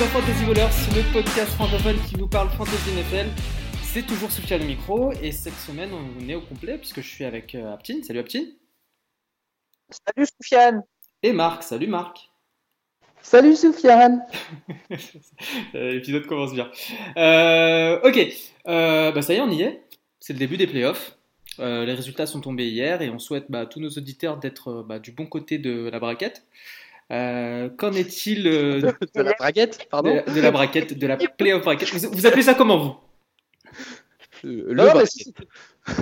À Fantasy Ballers, le podcast francophone qui vous parle Fantasy NFL. C'est toujours Sofiane au micro et cette semaine on est au complet puisque je suis avec euh, Aptine. Salut Aptine. Salut Soufiane. Et Marc. Salut Marc. Salut Soufiane. Euh, l'épisode commence bien. Euh, ok, euh, bah ça y est, on y est. C'est le début des playoffs. Les résultats sont tombés hier et on souhaite bah, à tous nos auditeurs d'être bah, du bon côté de la braquette. Euh, Qu'en est-il euh, de, De la braguette, pardon de- de la braquette, de la playoff braquette vous, vous appelez ça comment vous? Le mais braquette. si-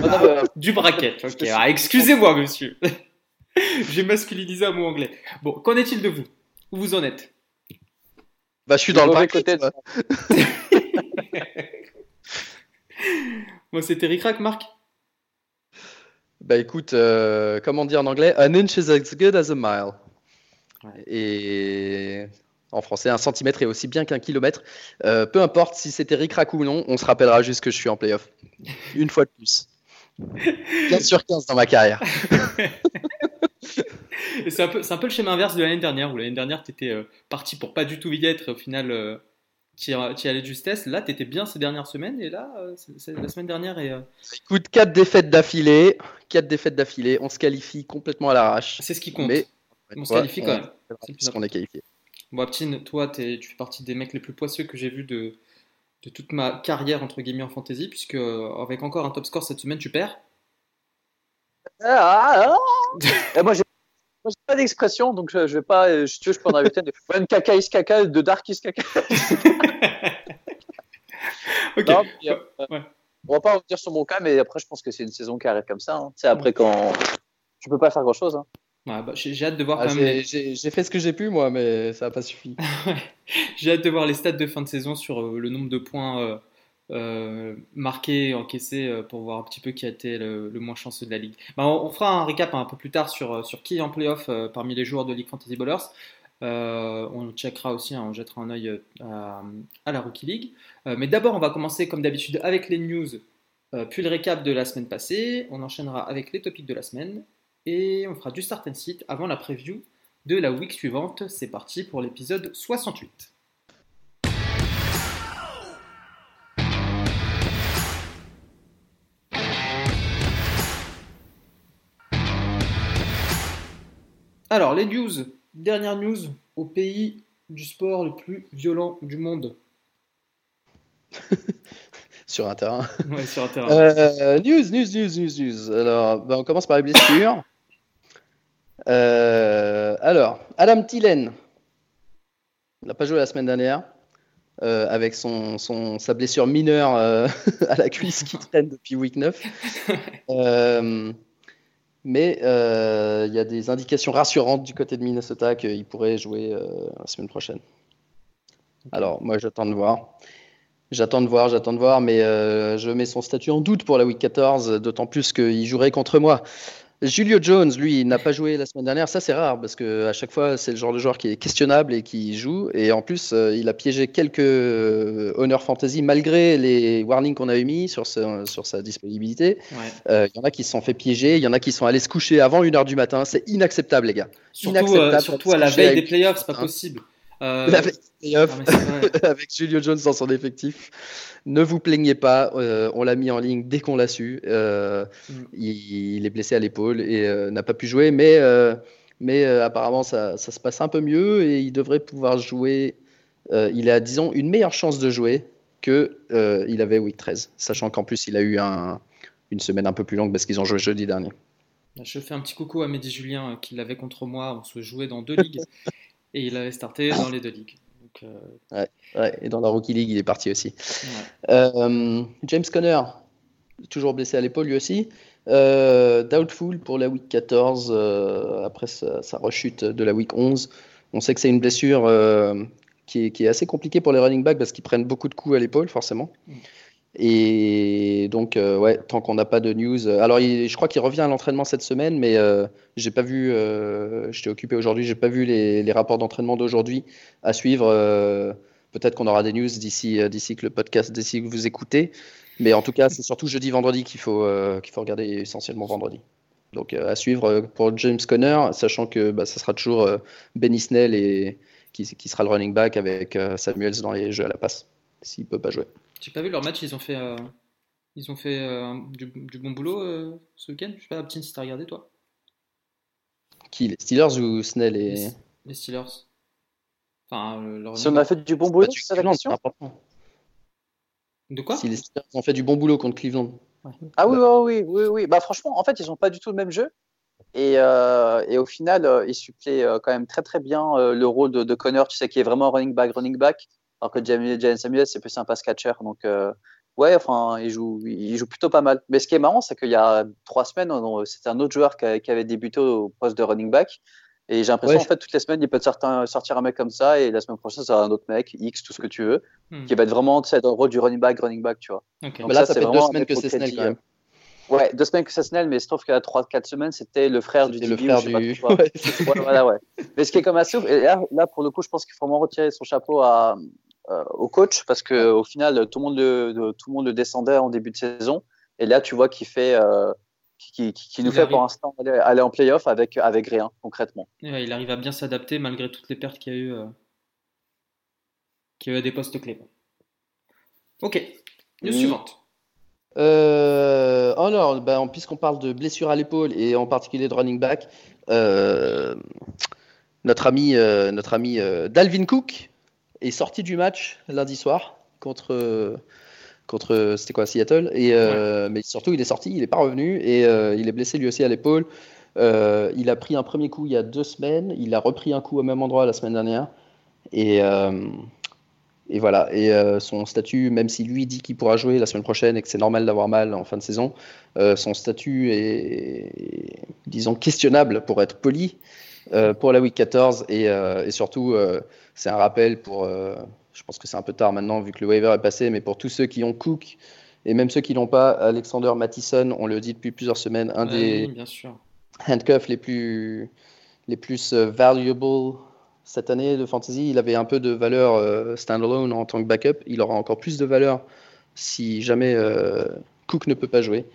Non, non, mais, Du braquette. Ok, ah, excusez-moi, monsieur. J'ai masculinisé un mot anglais. Bon, qu'en est-il de vous? Où vous en êtes? Bah, je suis dans le braquette. moi. Moi, c'était Ricrac, Marc Bah, écoute, euh, comment dire en anglais? An inch is as good as a mile. Ouais. Et en français, un centimètre est aussi bien qu'un kilomètre. Euh, peu importe si c'était ric-rac ou non, on se rappellera juste que je suis en playoff. Une fois de plus. 15 sur 15 dans ma carrière. C'est un, peu- c'est un peu le schéma inverse de l'année dernière, où l'année dernière, tu étais parti pour pas du tout y être, et au final, euh, tu y allais de justesse. Là, tu étais bien ces dernières semaines, et là, euh, la semaine dernière, et euh, Écoute, 4 défaites d'affilée. 4 défaites d'affilée. On se qualifie complètement à l'arrache. c'est ce qui compte. Mais On se qualifie quand même. C'est C'est est qualifié. Bon, Aptine, toi, tu fais partie des mecs les plus poisseux que j'ai vus de, de toute ma carrière, entre guillemets, en fantasy, puisque euh, avec encore un top score cette semaine, tu perds. Ah, ah. Et moi, j'ai moi, j'ai pas d'expression, donc je, je vais pas. euh, Si tu veux, je peux en rajouter de One caca is caca, de dark is caca. ok. Non, mais, euh, Ouais. On va pas revenir sur mon cas, mais après, je pense que c'est une saison qui arrive comme ça. hein. Tu sais, après, quand. Tu peux pas faire grand chose. Hein. Ouais, bah, j'ai hâte de voir Ah, j'ai- les- fait ce que j'ai pu, moi, mais ça n'a pas suffi. J'ai hâte de voir les stats de fin de saison sur euh, le nombre de points euh, euh, marqués, encaissés, euh, pour voir un petit peu qui a été le, le moins chanceux de la ligue. Bah, on, on fera un récap un peu plus tard sur, euh, sur qui est en playoff parmi les joueurs de League Fantasy Ballers. On checkera aussi, hein, on jettera un œil à, à la Rookie League. Mais d'abord, on va commencer comme d'habitude avec les news, puis le récap de la semaine passée. On enchaînera avec les topics de la semaine et on fera du start and sit avant la preview de la week suivante. C'est parti pour l'épisode 68. Alors, les news. Dernière news au pays du sport le plus violent du monde. Sur un terrain. Ouais, sur un terrain. Euh, news, news, news, news, news. Alors, bah, on commence par les blessures. Euh, alors, Adam Tillen n'a pas joué la semaine dernière euh, avec son, son- sa blessure mineure euh, à la cuisse qui traîne depuis week 9. Euh, mais il y a des indications rassurantes du côté de Minnesota qu'il pourrait jouer la semaine prochaine. Alors, moi, j'attends de voir. J'attends de voir, j'attends de voir, mais je mets son statut en doute pour la week 14, d'autant plus qu'il jouerait contre moi. Julio Jones, lui, n'a pas joué la semaine dernière. Ça, c'est rare parce que à chaque fois, c'est le genre de joueur qui est questionnable et qui joue. Et en plus, euh, il a piégé quelques euh, Honor Fantasy malgré les warnings qu'on avait mis sur, ce- sur sa disponibilité. Ouais. Euh, Il y en a qui se sont fait piéger, il y en a qui sont allés se coucher avant 1h du matin. C'est inacceptable, les gars. Surtout, Inacceptable. surtout à la veille des playoffs, c'est pas Hein. Euh, La vrai. avec Julio Jones dans son effectif. Ne vous plaignez pas, euh, on l'a mis en ligne dès qu'on l'a su. Euh, Mm. il, il est blessé à l'épaule et euh, n'a pas pu jouer, mais, mais apparemment ça, ça se passe un peu mieux et il devrait pouvoir jouer. il a, disons, une meilleure chance de jouer que il avait week 13, sachant qu'en plus il a eu un- une semaine un peu plus longue parce qu'ils ont joué jeudi dernier. Je fais un petit coucou à Mehdi Julien qui l'avait contre moi. On se jouait dans deux ligues et il avait starté dans les deux ligues. Donc, euh, Ouais, et dans la Rookie League, il est parti aussi. ouais. Euh, James Conner, toujours blessé à l'épaule lui aussi. Euh, doubtful pour la week 14 euh, après sa, sa rechute de la week 11. On sait que c'est une blessure qui, est, qui est assez compliquée pour les running backs parce qu'ils prennent beaucoup de coups à l'épaule, forcément. Mm. Et donc, euh, ouais, tant qu'on n'a pas de news. euh, Alors, je crois qu'il revient à l'entraînement cette semaine, mais euh, j'ai pas vu. Euh, J'étais occupé aujourd'hui, j'ai pas vu les, rapports d'entraînement d'aujourd'hui à suivre. Peut-être qu'on aura des news d'ici d'ici que le podcast, d'ici que vous écoutez. Mais en tout cas, c'est surtout jeudi, vendredi qu'il faut, qu'il faut regarder essentiellement vendredi. Donc à suivre pour James Conner, sachant que bah, ça sera toujours Benny Snell et, qui, qui, sera le running back avec Samuels dans les jeux à la passe, s'il peut pas jouer. J'ai pas vu leur match, ils ont fait, ils ont fait du, bon boulot ce week-end. Je sais pas, Aptine, si t'as regardé toi. Qui, les Steelers ou Snell et... Les, Steelers. Enfin, leur si on a fait du bon boulot, c'est la question. De quoi Si les Steelers ont fait du bon boulot contre Cleveland. Ah oui, oui, oui, oui, Bah franchement, en fait, ils n'ont pas du tout le même jeu. Et, euh, et au final, euh, ils suppléent euh, quand même très très bien le rôle de, de, Connor, tu sais, qui est vraiment running back, running back, alors que James Samuel, c'est plus un pass catcher. Donc ouais, enfin, il joue, il joue plutôt pas mal. Mais ce qui est marrant, c'est qu'il y a trois semaines, c'était un autre joueur qui, avait débuté au poste de running back. Et j'ai l'impression, en fait, toutes les semaines, il peut sortir, sortir un mec comme ça, et la semaine prochaine, ça sera un autre mec, X, tout ce que tu veux, hmm. qui va être vraiment dans le rôle du running back, running back, tu vois. Okay. là, ça, fait deux semaines que c'est Snell, quand même. Ouais, deux semaines que c'est Snell, mais je trouve qu'il y a trois, quatre semaines, c'était le frère du le frère du... ouais, voilà, ouais. Mais ce qui est comme assez ouf, et là, là, pour le coup, je pense qu'il faut vraiment retirer son chapeau à, euh, au coach, parce que au final, tout le, monde le, tout le monde le descendait en début de saison, et là, tu vois qu'il fait. Euh, qui, qui, nous fait pour l'instant aller, en playoff avec, avec rien, concrètement. il arrive à bien s'adapter malgré toutes les pertes qu'il y a eu, euh, qu'il y a eu à des postes clés. Ok, news suivante. Euh, alors, ben, puisqu'on parle de blessure à l'épaule et en particulier de running back, euh, notre ami, euh, notre ami Dalvin Cook est sorti du match lundi soir contre contre c'était quoi Seattle. Et euh, mais surtout il est sorti il n'est pas revenu et euh, il est blessé lui aussi à l'épaule. Euh, il a pris un premier coup il y a deux semaines. Il a repris un coup au même endroit la semaine dernière. Et et voilà. Et son statut même si lui dit qu'il pourra jouer la semaine prochaine et que c'est normal d'avoir mal en fin de saison son statut est, disons questionnable pour être poli pour la week 14 et, et surtout c'est un rappel pour je pense que c'est un peu tard maintenant vu que le waiver est passé, mais pour tous ceux qui ont Cook et même ceux qui l'ont pas, Alexander Mattison, on le dit depuis plusieurs semaines, un des handcuffs les plus, les plus euh, valuable cette année de fantasy. Il avait un peu de valeur euh, standalone en tant que backup. Il aura encore plus de valeur si jamais euh, Cook ne peut pas jouer.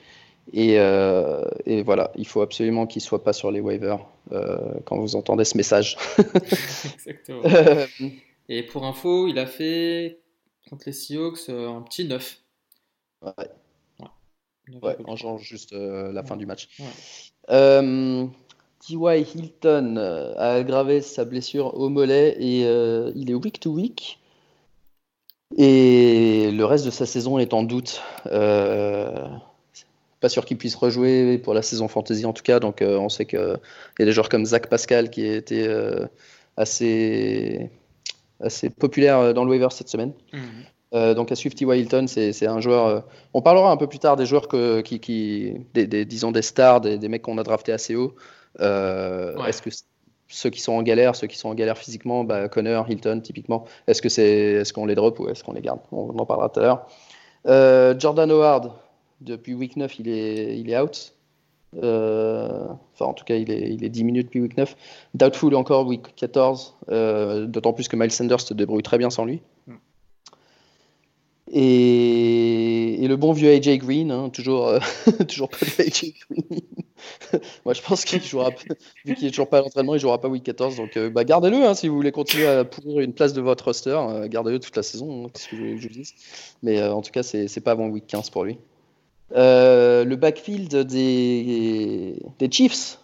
Et, et, voilà, il faut absolument qu'il soit pas sur les waivers quand vous entendez ce message. Exactement. Et pour info, il a fait contre les Seahawks euh, un petit 9. Ouais. Ouais, en changeant juste euh, la fin du match. Euh, T.Y. Hilton a aggravé sa blessure au mollet et il est week to week. Et le reste de sa saison est en doute. Pas sûr qu'il puisse rejouer pour la saison fantasy en tout cas. Donc on sait qu'il y a des joueurs comme Zach Pascal qui était assez assez populaire euh, dans le waiver cette semaine. Mhm. Euh, donc à suivre T. Hilton, c'est un joueur. Euh, on parlera un peu plus tard des joueurs que, qui, qui des, disons des stars, des, mecs qu'on a draftés assez haut. Est-ce que ceux qui sont en galère, ceux qui sont en galère physiquement, bah, Connor, Hilton typiquement, est-ce que c'est, est-ce qu'on les drop ou est-ce qu'on les garde? On, en parlera tout à l'heure. Jordan Howard, depuis week 9, il est, il est out. Euh, enfin, en tout cas, il est, il est 10 minutes puis week 9. Doubtful encore week 14, euh, d'autant plus que Miles Sanders se débrouille très bien sans lui. Mm. Et, et, le bon vieux AJ Green, hein, toujours, euh, toujours pas de AJ Green. Moi, je pense qu'il jouera, vu qu'il est toujours pas à l'entraînement, il jouera pas week 14. Donc, bah, gardez-le hein, si vous voulez continuer à pourrir une place de votre roster. gardez-le toute la saison, hein, ce que je, je dise. Mais en tout cas, c'est pas avant week 15 pour lui. Euh, le backfield des, des, Chiefs,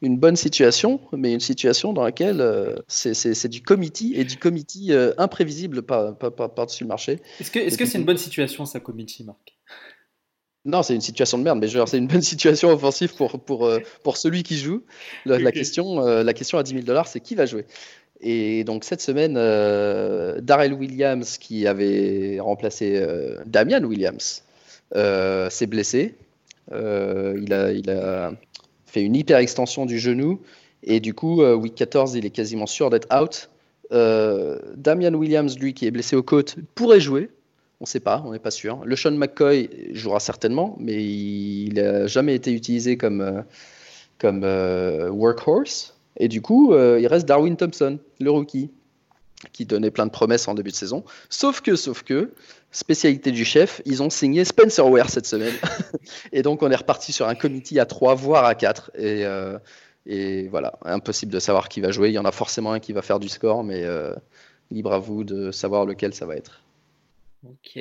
une bonne situation, mais une situation dans laquelle euh, c'est du committee et du committee euh, imprévisible par-dessus le marché. Est-ce que c'est -ce c'est une bonne situation, ça, committee, Marc? Non, c'est une situation de merde, mais c'est une bonne situation offensive pour, pour, pour celui qui joue. La, question, la question à 10 000 dollars, c'est qui va jouer? Et donc cette semaine, Darrell Williams, qui avait remplacé Damian Williams, euh, s'est blessé. Euh, il, a, fait une hyper extension du genou. Et du coup, euh, week 14, il est quasiment sûr d'être out. Damian Williams, lui, qui est blessé aux côtes, pourrait jouer. On ne sait pas, on n'est pas sûr. Le Sean McCoy jouera certainement, mais il n'a jamais été utilisé comme workhorse. Et du coup, il reste Darwin Thompson, le rookie, qui donnait plein de promesses en début de saison. Sauf que, sauf que, spécialité du chef, ils ont signé Spencer Ware cette semaine. et donc, on est reparti sur un committee à 3, voire à 4. Et, euh, Et voilà, impossible de savoir qui va jouer. Il y en a forcément un qui va faire du score, mais euh, libre à vous de savoir lequel ça va être. Ok.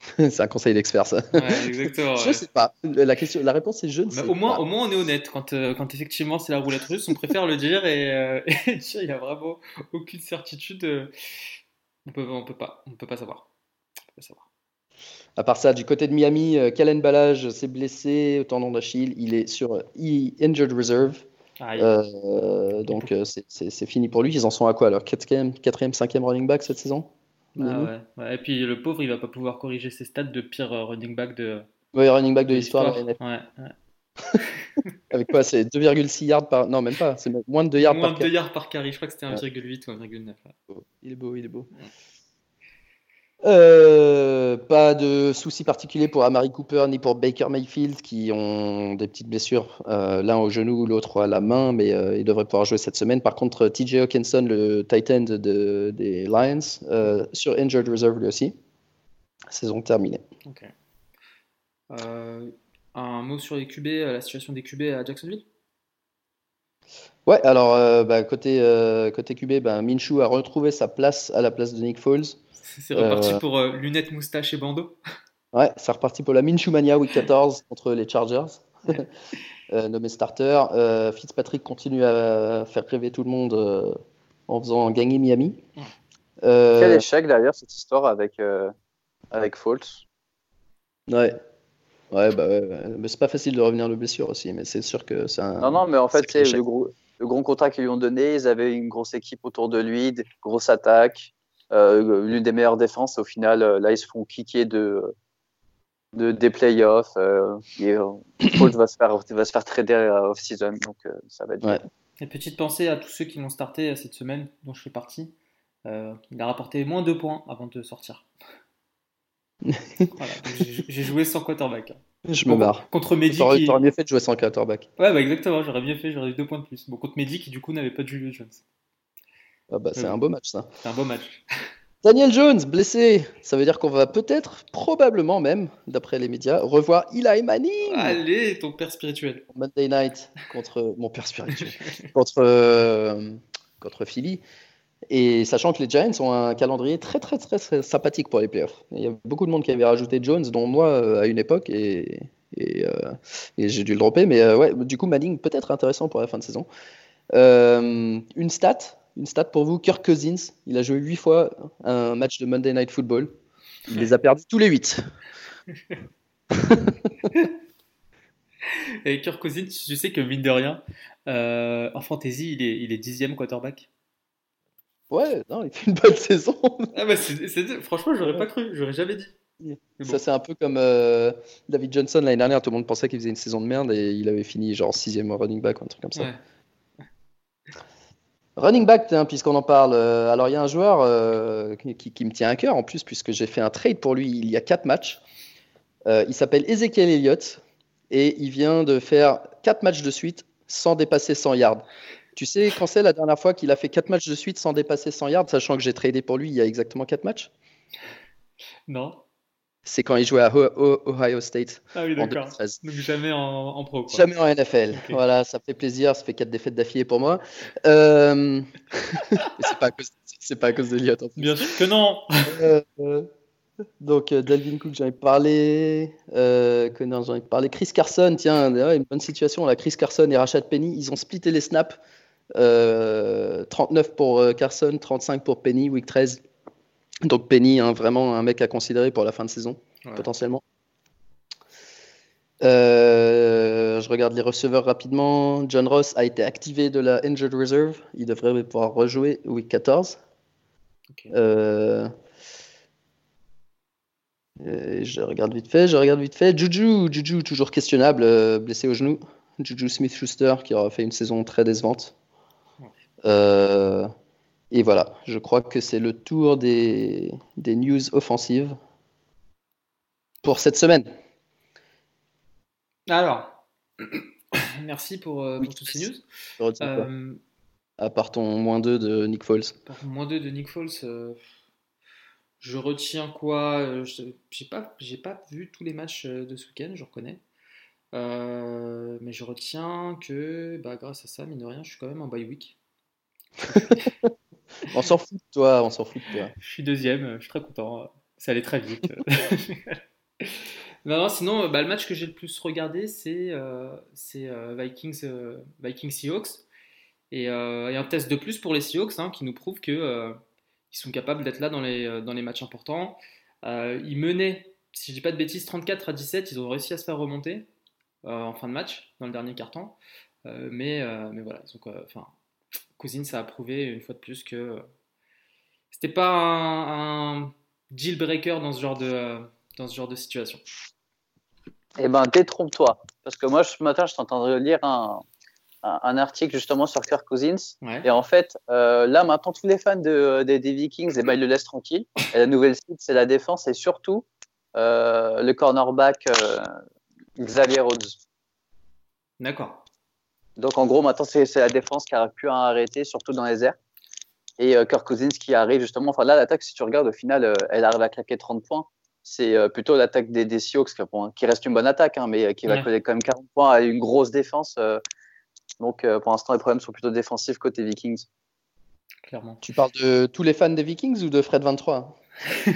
c'est un conseil d'expert, ça. Ouais, exactement. je ouais. sais pas. La, question, la réponse est je ne sais au, moins, pas. au moins, on est honnête. Quand, euh, quand effectivement c'est la roulette russe, on préfère le dire et, il n'y a vraiment aucune certitude. on peut, on peut pas, on peut pas savoir. Savoir. À part ça, du côté de Miami, euh, Kalen Balage s'est blessé au tendon d'Achille? Il est sur euh, Injured Reserve. Ah, Euh, donc euh, c'est- fini pour lui. Ils en sont à quoi alors? Quatrième, quatrième, cinquième running back cette saison? Ah ouais. Ouais, Et puis le pauvre, il va pas pouvoir corriger ses stats de pire euh, running back de, running back de de l'histoire. Avec quoi C'est 2,6 yards par. Non, même pas. C'est moins de 2 yards Moins par de 2 carry. yards par carry. Je crois que c'était Ouais. 1,8 ou 1,9. ouais. Il est beau, il est beau. Euh, pas de soucis particuliers pour Amari Cooper ni pour Baker Mayfield qui ont des petites blessures, euh, l'un au genou, l'autre à la main, mais euh, ils devraient pouvoir jouer cette semaine. Par contre, TJ Hawkinson, le tight end de- des Lions, sur Injured Reserve lui aussi. Saison terminée. Un mot sur les QB, la situation des QB à Jacksonville? Ouais, alors euh, bah, côté, euh, côté QB, bah, Minshew a retrouvé sa place à la place de Nick Foles. C'est reparti Euh, pour euh, lunettes, moustache et bandeau. Ouais, c'est reparti pour la Minshew Mania Week 14 contre les Chargers. Euh, nommé starter. Euh, Fitzpatrick continue à faire rêver tout le monde euh, en faisant gagner Miami. Euh, Quel échec d'ailleurs cette histoire avec, euh, avec Foles. ouais. Ouais, bah ouais, ouais. Mais c'est pas facile de revenir de blessure aussi, mais c'est sûr que c'est un. Non, non, mais en fait, c'est le gros, le gros contrat qu'ils lui ont donné. Ils avaient une grosse équipe autour de lui, des grosse attaque, euh, l'une des meilleures défenses. Au final, euh, là, ils se font kicker de, de, des playoffs. Euh, et euh, Foles va se faire, va se faire trader off-season. Donc, euh, ça va être Ouais. Et petite pensée à tous ceux qui l'ont starté cette semaine, dont je fais partie. Euh, il a rapporté moins 2 points avant de sortir. Voilà, j'ai j'ai joué sans quarterback. Je me barre. Contre Mehdi T'aurais qui... t'aurais mieux fait de jouer sans quarterback. Ouais, bah exactement, j'aurais bien fait, j'aurais eu 2 points de plus. Bon, contre Mehdi qui du coup n'avait pas de Julio Jones. Ah bah, c'est Ouais. un beau match ça. C'est un beau match. Daniel Jones, blessé. Ça veut dire qu'on va peut-être, probablement même, d'après les médias, revoir Eli Manning. Allez, ton père spirituel. Monday Night contre mon père spirituel contre euh, contre Philly et sachant que les Giants ont un calendrier très très très, très sympathique pour les playoffs. Il y a beaucoup de monde qui avait rajouté Jones, dont moi euh, à une époque euh, et j'ai dû le dropper, mais euh, ouais, du coup Manning peut-être intéressant pour la fin de saison. Une stat, une stat pour vous, Kirk Cousins, il a joué 8 fois un match de Monday Night Football. Il les a perdus tous les 8. Et Kirk Cousins, tu sais que mine de rien, en fantasy, il est, il est dixième quarterback. Ouais, non, il fait une bonne saison. Ah bah c'est- franchement, j'aurais pas cru, j'aurais jamais dit. Bon. Ça, c'est un peu comme euh, David Johnson l'année dernière. Tout le monde pensait qu'il faisait une saison de merde et il avait fini genre sixième running back ou un truc comme ça. Ouais. Running back, tiens, puisqu'on en parle. euh, alors, il y a un joueur euh, qui, qui- me tient à cœur en plus, puisque j'ai fait un trade pour lui il y a quatre matchs. Il s'appelle Ezekiel Elliott et il vient de faire quatre matchs de suite sans dépasser 100 yards. Tu sais quand c'est la dernière fois qu'il a fait quatre matchs de suite sans dépasser 100 yards, sachant que j'ai tradé pour lui il y a exactement quatre matchs? Non C'est quand il jouait à Ohio State Ah oui, d'accord. 2013. Donc jamais en, en pro. Quoi. Jamais en NFL. Voilà, ça fait plaisir. Ça fait quatre défaites d'affilée pour moi. Euh... c'est pas à cause, c'est pas à cause d'Eliott. en plus. Bien sûr que non Euh, euh, Donc, euh, Dalvin Cook, j'en ai parlé. Euh, j'en ai parlé. Chris Carson, tiens, une bonne situation. Là, Chris Carson et Rashad Penny, ils ont splitté les snaps. Euh, 39 pour euh, Carson, 35 pour Penny, week 13. Donc, Penny, hein, vraiment un mec à considérer pour la fin de saison, Ouais. potentiellement. Euh, je regarde les receveurs rapidement. John Ross a été activé de la Injured Reserve. Il devrait pouvoir rejouer week 14. Ok. Euh, euh, je regarde vite fait, je regarde vite fait. Juju, Juju toujours questionnable, euh, blessé au genou. Juju Smith-Schuster qui aura fait une saison très décevante. Euh, et voilà, je crois que c'est le tour des, des news offensives pour cette semaine. Alors, merci pour, euh, Oui, pour toutes ces news. Je retiens quoi Euh, À part ton moins 2 de Nick Foles. moins 2 de Nick Foles, euh, je retiens quoi je- J'ai pas, j'ai pas vu tous les matchs de ce week-end, je reconnais. mais je retiens que bah, grâce à ça, mine de rien, je suis quand même en bye week. on s'en fout de toi, on s'en fout de toi. Je suis deuxième, je suis très content. Ça allait très vite. non, sinon, bah, le match que j'ai le plus regardé, c'est euh, euh, Vikings, euh, Vikings Seahawks. Et, un test de plus pour les Seahawks hein, qui nous prouve qu'ils sont capables d'être là dans les, dans les matchs importants. ils menaient, si je dis pas de bêtises, 34 à 17. Ils ont réussi à se faire remonter en fin de match, dans le dernier carton. mais, mais voilà, enfin, Cousine, ça a prouvé une fois de plus que c'était pas un deal breaker dans ce genre de, dans ce genre de situation Eh ben, détrompe-toi. Parce que moi, ce matin, je t'entendais lire un, un, article justement sur Kirk Cousins. Et en fait, euh, là, maintenant, tous les fans de, des, Vikings, eh ben, ils le laissent tranquille. Et la nouvelle cible, c'est la défense et surtout euh, le cornerback euh, Xavier Rhodes. D'accord. Donc, en gros, maintenant, c'est la défense qui a pu arrêter, surtout dans les airs et euh, Kirk Cousins qui arrive justement. Enfin là, l'attaque, si tu regardes, au final, euh, elle arrive à claquer 30 points. C'est euh, plutôt l'attaque des, des Seahawks qui reste une bonne attaque, hein, mais qui va coller quand même 40 points à une grosse défense. donc pour l'instant, les problèmes sont plutôt défensifs côté Vikings. Clairement. Tu parles de tous les fans des Vikings ou de Fred 23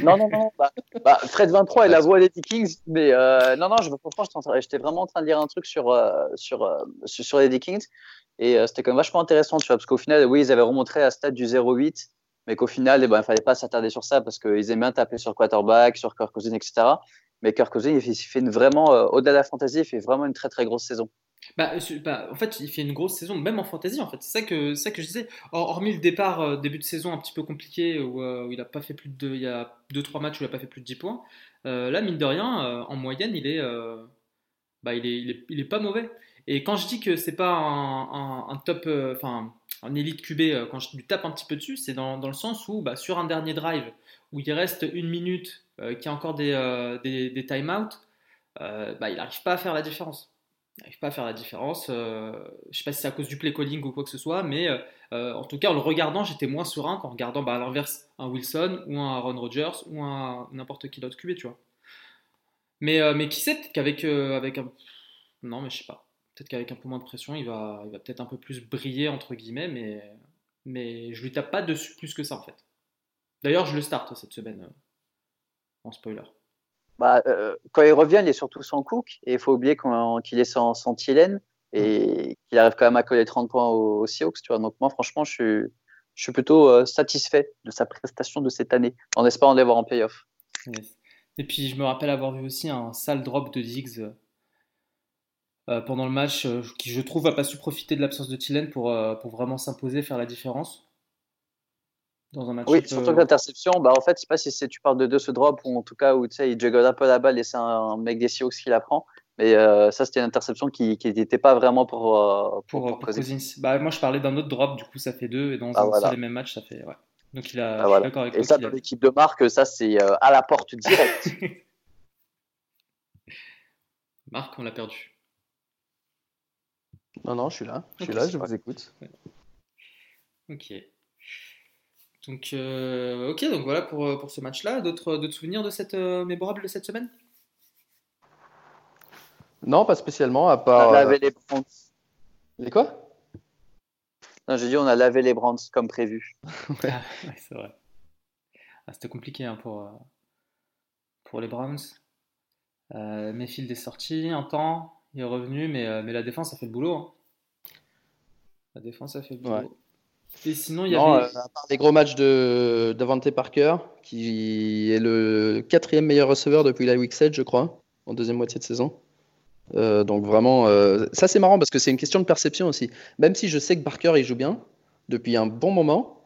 non, non, non. Bah, bah, Fred 23 est la voix des Vikings, mais non, non, je, franchement, j'étais vraiment en train de lire un truc sur, sur, sur les Vikings. Et euh, c'était quand même vachement intéressant, tu vois, parce qu'au final, oui, ils avaient remontré à stade du 0,8, mais qu'au final, eh ben, il ne fallait pas s'attarder sur ça parce qu'ils aimaient bien taper sur quarterback, sur Kirk Cousins, etc. Mais Kirk Cousins, il fait, vraiment, euh, au-delà de la fantasy, il fait vraiment une très très grosse saison. Bah, bah, en fait, il fait une grosse saison, même en fantasy, en fait. C'est ça que, je disais. hormis le départ, euh, début de saison un petit peu compliqué, où, il a pas fait plus de, il a 2-3 matchs où il n'a pas fait plus de 10 points. là, mine de rien, en moyenne, il est, bah, il est, il est, pas mauvais. Et quand je dis que c'est pas un, top, euh, enfin un élite QB, euh, quand je lui tape un petit peu dessus, c'est dans, dans, le sens où bah, sur un dernier drive où il reste une minute, euh, qu'il y a encore des, des, des time-out, bah, il n'arrive pas à faire la différence. N'arrive pas à faire la différence. je sais pas si c'est à cause du play calling ou quoi que ce soit, mais en tout cas en le regardant, j'étais moins serein qu'en regardant bah, à l'inverse un Wilson ou un Aaron Rodgers ou un n'importe qui d'autre QB, tu vois. Mais, mais qui sait, peut-être qu'avec avec un... Non, mais je sais pas. Peut-être qu'avec un peu moins de pression, il va, il va peut-être un peu plus briller, entre guillemets, mais, mais je lui tape pas dessus plus que ça, en fait. D'ailleurs, je le starte cette semaine, euh, en spoiler. Bah, euh, quand il revient, il est surtout sans Cook, et il faut oublier qu'il est sans, sans et qu'il arrive quand même à coller 30 points au, Seahawks, tu vois. Donc moi, franchement, je suis, je suis plutôt euh, satisfait de sa prestation de cette année, en espérant les voir en playoff. Et puis, je me rappelle avoir vu aussi un sale drop de Diggs euh, pendant le match, qui je trouve n'a pas su profiter de l'absence de Thielen pour, pour vraiment s'imposer, faire la différence dans un match. Oui, surtout que l'interception, bah, en fait, je sais pas si tu parles de deux ce drop ou en tout cas où tu sais, il juggle un peu la balle et c'est un mec des Seahawks qui la prend. Mais ça, c'était une interception qui n'était pas vraiment pour, pour, pour, Cousins. Bah, moi, je parlais d'un autre drop, du coup, ça fait deux. Et dans ah, les mêmes matchs, ça fait. Ouais. Donc, il a. Ah, avec Et ça, dans l'équipe de marque, ça, c'est à la porte directe. Marc, on l'a perdu. Non, non, je suis là. Je suis là, je vous écoute. Ok. Donc, euh, ok, donc voilà pour, euh, pour ce match-là. D'autres souvenirs de cette euh, mémorable de cette semaine? Non, pas spécialement, à part. On a lavé les Brands. Les quoi? Non, j'ai dit on a lavé les Brands comme prévu. Ah, ouais. c'est vrai. Ah, C'était compliqué hein, pour, pour les Browns. Mayfield est sorti un temps, il est revenu, mais, mais la défense a fait le boulot. Hein. La défense a fait le boulot. Et sinon, il y avait. Euh, à part les gros matchs de Davante Parker, qui est le quatrième meilleur receveur depuis la Week 7, je crois, en deuxième moitié de saison. Euh, donc vraiment, euh, ça c'est marrant parce que c'est une question de perception aussi. Même si je sais que Parker il joue bien depuis un bon moment,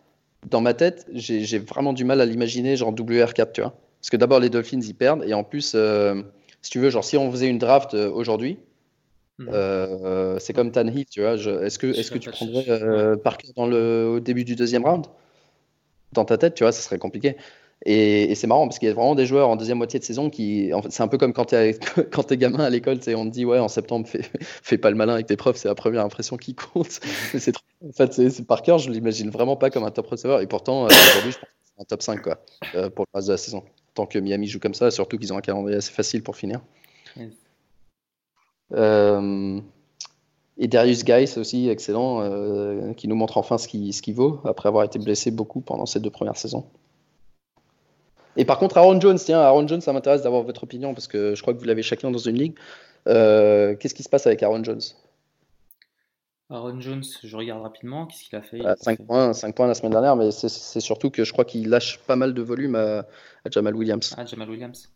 dans ma tête, j'ai vraiment du mal à l'imaginer genre WR4, tu vois. Parce que d'abord les Dolphins ils perdent et en plus, si tu veux, genre si on faisait une draft aujourd'hui, Hmm. Euh, c'est comme Tannehill, tu vois. Est-ce que, est que tu prendrais euh, Parker dans le, au début du deuxième round? Dans ta tête, tu vois, ça serait compliqué. Et, c'est marrant parce qu'il y a vraiment des joueurs en deuxième moitié de saison qui. En fait, c'est un peu comme quand tu es, quand es gamin à l'école, on te dit, ouais, en septembre, fais, fais pas le malin avec tes profs, c'est la première impression qui compte. c'est En fait, c'est, Parker, je l'imagine vraiment pas comme un top receiver. Et pourtant, euh, aujourd'hui, je pense que c'est un top 5 quoi, pour le reste de la saison. Tant que Miami joue comme ça, surtout qu'ils ont un calendrier assez facile pour finir. Et Darius Guy, aussi excellent, qui nous montre enfin ce qu'il ce vaut, après avoir été blessé beaucoup pendant ces deux premières saisons. Et par contre, Aaron Jones, tiens, Aaron Jones, ça m'intéresse d'avoir votre opinion parce que je crois que vous l'avez chacun dans une ligue. Qu'est-ce qui se passe avec Aaron Jones? Aaron Jones, je regarde rapidement, qu'est-ce qu'il a fait? 5, bah, points, 5 points la semaine dernière, mais c'est surtout que je crois qu'il lâche pas mal de volume à, Jamal Williams. Ah, Jamal Williams.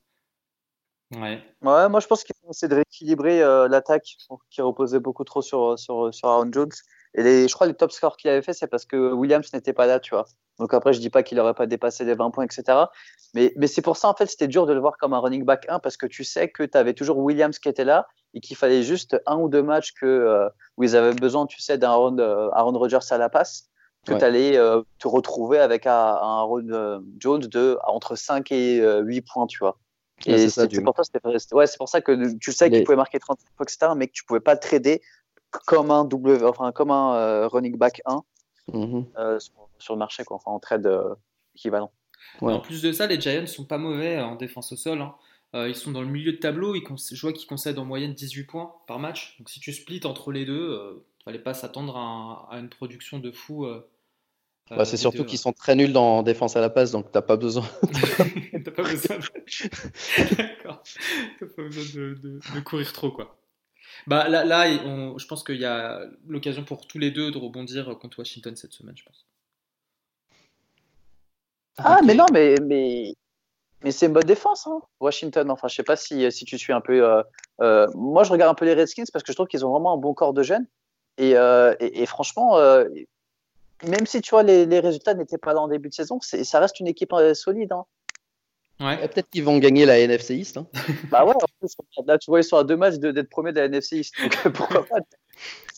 Ouais. ouais, moi je pense qu'il faut essayer de rééquilibrer euh, l'attaque qui reposait beaucoup trop sur, sur, sur Aaron Jones. Et les, je crois que les top scores qu'il avait fait, c'est parce que Williams n'était pas là, tu vois. Donc après, je dis pas qu'il n'aurait pas dépassé les 20 points, etc. Mais, mais c'est pour ça, en fait, c'était dur de le voir comme un running back 1 parce que tu sais que tu avais toujours Williams qui était là et qu'il fallait juste un ou deux matchs que, euh, où ils avaient besoin, tu sais, d'un Aaron, euh, Aaron Rodgers à la passe, que tu allais te retrouver avec un, Aaron Jones de entre 5 et 8 points, tu vois. Et c'est pour, ouais, pour ça que tu sais qu'il pouvait marquer 30 points, etc., mais que tu pouvais pas trader comme un w, enfin comme un euh, running back 1 mhm. euh, sur, le marché, quoi, enfin en trade euh, équivalent. En plus de ça, les Giants sont pas mauvais en défense au sol. Hein. ils sont dans le milieu de tableau. Ils je vois qu'ils concèdent en moyenne 18 points par match. Donc si tu splits entre les deux, il fallait pas s'attendre à, une production de fou. Bah, c'est surtout qu'ils sont très nuls dans défense à la passe, donc t'as pas besoin. t'as pas besoin. De... D'accord. T'as pas besoin de, de, courir trop, quoi. Bah, là, là je pense qu'il y a l'occasion pour tous les deux de rebondir contre Washington cette semaine, je pense. Ah, mais non, mais, mais, mais c'est une bonne défense, hein, Washington. Enfin, je sais pas si, si tu suis un peu. Euh, euh, moi, je regarde un peu les Redskins parce que je trouve qu'ils ont vraiment un bon corps de jeunes. Et, euh, et, franchement, même si tu vois les, les résultats n'étaient pas là en début de saison, ça reste une équipe solide. Hein. Ouais. Peut-être qu'ils vont gagner la NFC East. Hein. bah ouais, en plus, là, tu vois, ils sont à deux matchs d'être premiers de la NFC East. Donc pourquoi pas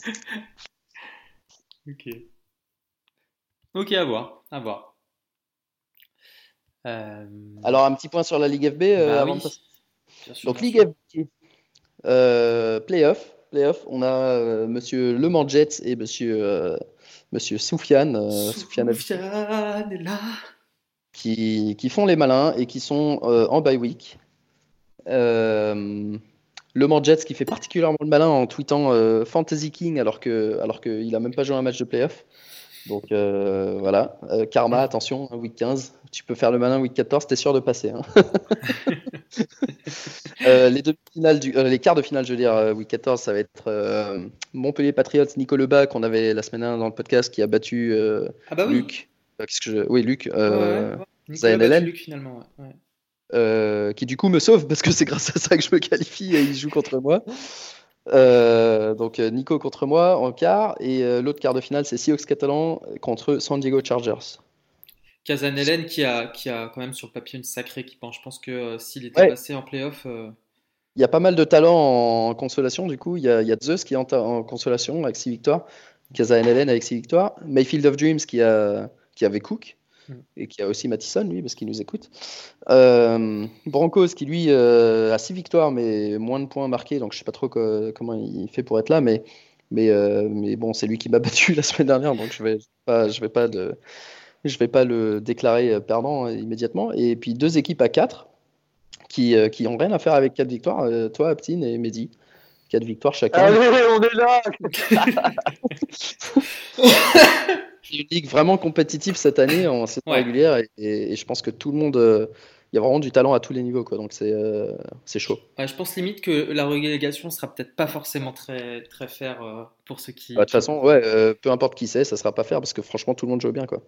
Ok. Ok, à voir. À voir. Euh... Alors, un petit point sur la Ligue FB. Euh, bah, avant oui. sûr, Donc, Ligue FB. Euh, playoff. Playoff. On a euh, monsieur Le Mans Jets et monsieur, euh, monsieur Soufiane. Soufiane est là qui, font les malins et qui sont euh, en bye week. Euh, le Mans Jets qui fait particulièrement le malin en tweetant euh, Fantasy King alors qu'il alors qu'il n'a même pas joué un match de playoff. Donc voilà, Karma, attention, week 15, tu peux faire le malin week 14, t'es sûr de passer. Hein. les, deux finales du, les quarts de finale, je veux dire, week 14, ça va être Montpellier Patriots, Nico Lebas, qu'on avait la semaine dernière dans le podcast, qui a battu ah bah oui. Luc. Que je... Oui, Luc. Euh, Luc, finalement. Euh, qui du coup me sauve parce que c'est grâce à ça que je me qualifie et il joue contre moi. Euh, donc euh, Nico contre moi en quart et l'autre quart de finale c'est Seahawks catalan contre San Diego Chargers. Kazan qui a, qui a quand même sur le papier une sacrée équipe. Je pense que s'il était passé en playoff. Il y a pas mal de talents en consolation du coup. Il y a, il y a Zeus qui est en, consolation avec 6 victoires. Kazan avec 6 victoires. Mayfield of Dreams qui, a, qui avait Cook. Mm. et qui a aussi Mattison, lui, parce qu'il nous écoute. Euh, Broncos, qui lui euh, a 6 victoires, mais moins de points marqués, donc je sais pas trop comment il fait pour être là, mais, mais, euh, mais bon, c'est lui qui m'a battu la semaine dernière, donc je vais pas, je vais pas de, je vais pas le déclarer perdant immédiatement. Et puis deux équipes à 4 qui, qui ont rien à faire avec 4 victoires, toi, Aptine et Mehdi. 4 victoires chacun. Allez, on est là une ligue vraiment compétitive cette année en saison régulière et, je pense que tout le monde, euh, il y a vraiment du talent à tous les niveaux, quoi. Donc c'est euh, c'est chaud. je pense limite que la relégation sera peut-être pas forcément très très fair euh, pour ceux qui. Bah, de toute façon, ouais, peu importe qui c'est, ça sera pas fair parce que franchement tout le monde joue bien, quoi.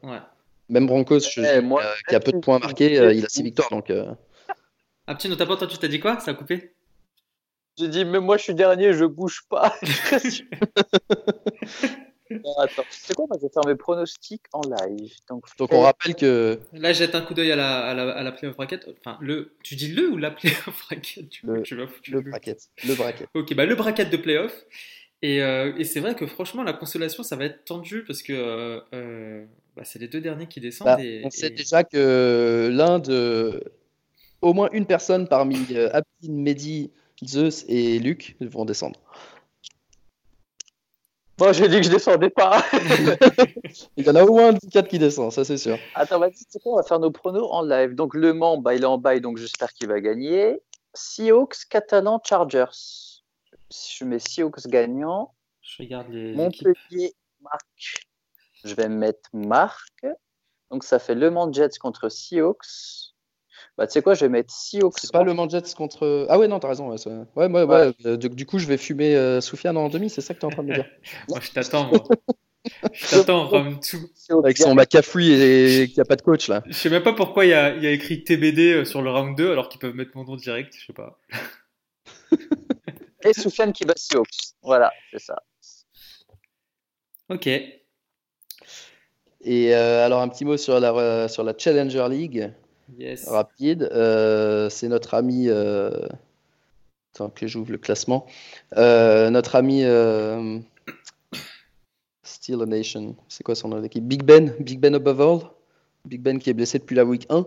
Même Broncos, je, moi, qui a peu de points marqués, il a 6 victoires, donc. Ah petit, notamment toi, tu t'as dit quoi? Ça a coupé? J'ai dit, mais moi je suis dernier, je bouge pas. attends, c'est quoi je vais faire mes pronostics en live. Donc, Donc on rappelle que. Là, jette un coup d'œil à la, à la, à la playoff bracket. Enfin, le... tu dis le ou la playoff bracket? Tu, le, tu vas le bracket. Le bracket. Ok, bah le bracket de playoff. Et, euh, et c'est vrai que franchement, la consolation, ça va être tendu parce que euh, euh, bah, c'est les deux derniers qui descendent. Bah, et, on sait déjà que l'un de. Au moins une personne parmi Abdin, Mehdi, Zeus et Luc vont descendre. Bon, j'ai dit que je descendais pas. il y en a au moins 4 qui descend, ça c'est sûr. Attends, vas-y, c'est quoi On va faire nos pronos en live. Donc Le Mans, bah, il est en bail, donc j'espère qu'il va gagner. Seahawks, Catalan, Chargers. je mets Seahawks gagnant. Je regarde les Montpellier, Marc. Je vais mettre Marc. Donc ça fait Le Mans Jets contre Seahawks. Bah, tu sais quoi, je vais mettre Seahawks. C'est pas Le Mans Jets contre. Ah ouais, non, t'as raison. Ouais, ouais, ouais, ouais. Euh, du, coup, je vais fumer euh, Soufiane en demi, c'est ça que t'es en train de me dire Moi, je t'attends. je t'attends, tout. Avec son McCaffrey et qu'il n'y a pas de coach là. Je sais même pas pourquoi il y a, il y a écrit TBD euh, sur le round 2 alors qu'ils peuvent mettre mon nom direct, je sais pas. et Soufiane qui bat Seahawks. Voilà, c'est ça. Ok. Et euh, alors un petit mot sur la, euh, sur la Challenger League. Yes. Rapide. Euh, c'est notre ami. Attends que j'ouvre le classement. notre ami Steel Nation. C'est quoi son nom d'équipe? Big Ben. Big Ben above all. Big Ben qui est blessé depuis la week 1.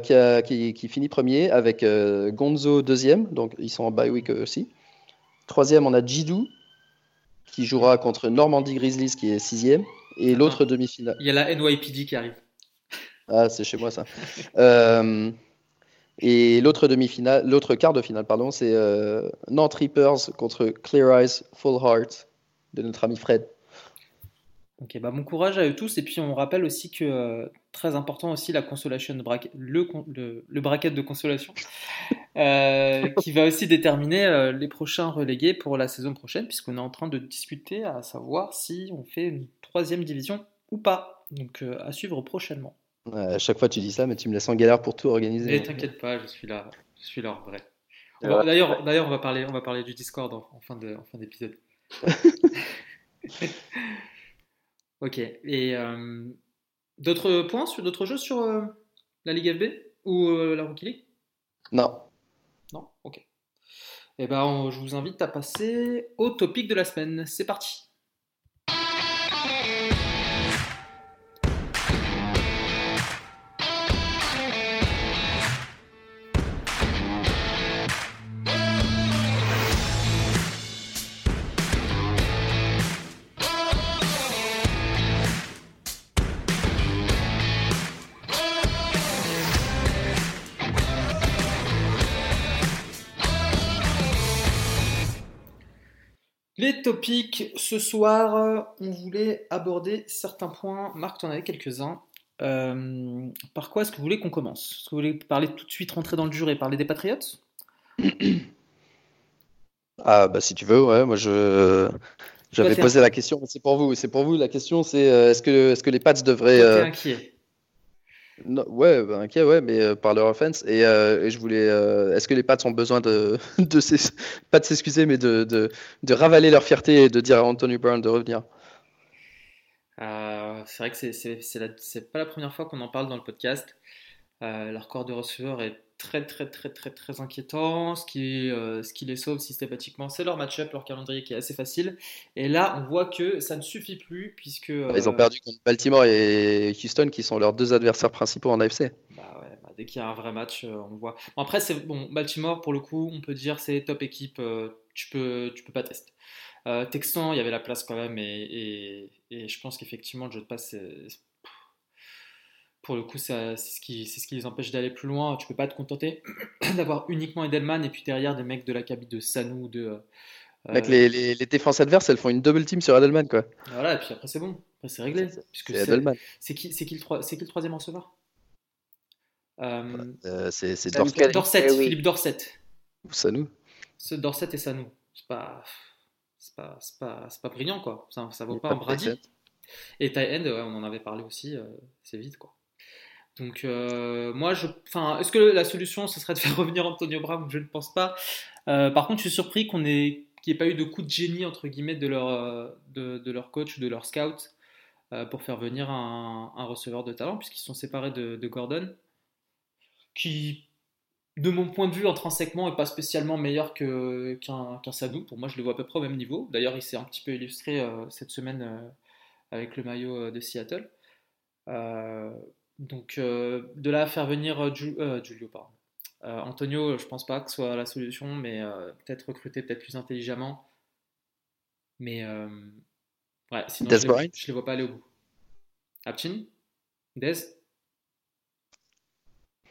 qui, a, qui, qui, finit premier avec Gonzo deuxième. Donc ils sont en bye week aussi. Troisième, on a Jidou qui jouera contre Normandie Grizzlies qui est sixième. Et l'autre demi-finale. Il y a la NYPD qui arrive. Ah, c'est chez moi ça. euh, et l'autre demi-finale, l'autre quart de finale, pardon, c'est euh, Nantes Reapers contre Clear Eyes Full Heart de notre ami Fred. Ok, bah bon courage à eux tous. Et puis on rappelle aussi que euh, très important aussi la consolation bracket, le, le, bracket de consolation, euh, qui va aussi déterminer les prochains relégués pour la saison prochaine, puisqu'on est en train de discuter à savoir si on fait une troisième division ou pas. Donc à suivre prochainement. à chaque fois tu dis ça, mais tu me laisses en galère pour tout organiser. Mais t'inquiète pas, je suis là, je suis là en vrai. D'ailleurs, d'ailleurs, on va parler, on va parler du Discord en, en fin d'épisode. Ok. Et euh, d'autres points sur d'autres jeux sur euh, la Ligue FB ou euh, la Rookie League? Non. Non? Ok. Eh ben, je vous invite à passer au topic de la semaine. C'est parti. Topics, ce soir, on voulait aborder certains points. Marc, tu en avais quelques-uns. Euh, par quoi est-ce que vous voulez qu'on commence? Est-ce que vous voulez parler tout de suite, rentrer dans le et parler des Patriots Ah bah si tu veux, ouais, moi je j'avais posé la question, c'est pour vous, c'est pour vous la question, c'est euh, est-ce que est-ce que les Pats devraient euh... inquiet ouais, bah, ouais, mais euh, par leur offense. Et, euh, je voulais. Euh, est-ce que les Pats ont besoin de. pas de s'excuser, mais de, de, de, ravaler leur fierté et de dire à Anthony Brown de revenir? C'est vrai que c'est pas la première fois qu'on en parle dans le podcast. leur corps de receveur est très très très très très inquiétant. Ce qui, euh, ce qui les sauve systématiquement, c'est leur match-up, leur calendrier qui est assez facile. Et là, on voit que ça ne suffit plus puisque ils ont euh, perdu contre Baltimore et Houston, qui sont leurs deux adversaires principaux en AFC. Bah ouais, bah dès qu'il y a un vrai match, euh, on voit. Bon, après, c'est bon. Baltimore, pour le coup, on peut dire c'est top équipe. tu peux, tu peux pas tester. Texan, il y avait la place quand même, et, et, et je pense qu'effectivement, le jeu de passe, pour le coup, c'est ce, qui, ce qui les empêche d'aller plus loin. Tu peux pas te contenter d'avoir uniquement Edelman et puis derrière des mecs de la cabine de Sanou, de. Euh, les, les, les, défenses adverses, elles font une double team sur Edelman, quoi. Voilà, et puis après, c'est bon. Après, c'est réglé. C'est Edelman. C'est qui, qui, le qui le troisième receveur? Euh, euh, C'est Dorset. Dorset eh Philippe Dorset. Ou Sanou. Ce Dorset et Sanou. C'est pas. C'est pas, pas, pas, brillant, quoi. Ça, ça vaut pas un Brady. Et Ty End, ouais, on en avait parlé aussi, c'est vite, quoi. Donc euh, moi, je, enfin, est-ce que la solution ce serait de faire revenir Antonio Brown? Je ne pense pas. Euh, par contre, je suis surpris qu'on ait qu'il n'y ait pas eu de coup de génie entre guillemets de leur euh, coach ou de leur scout pour faire venir un, receveur de talent puisqu'ils sont séparés de, Gordon, qui de mon point de vue intrinsèquement est pas spécialement meilleur que qu'un qu Sadou. Pour moi, je le vois à peu près au même niveau. D'ailleurs, il s'est un petit peu illustré cette semaine avec le maillot de Seattle. Donc euh, de là à faire venir euh, euh, Julio, pardon. Antonio, je pense pas que ce soit la solution, mais peut-être recruter peut-être plus intelligemment. Mais ouais, sinon je, les, les vois pas aller au bout. Apchin Dez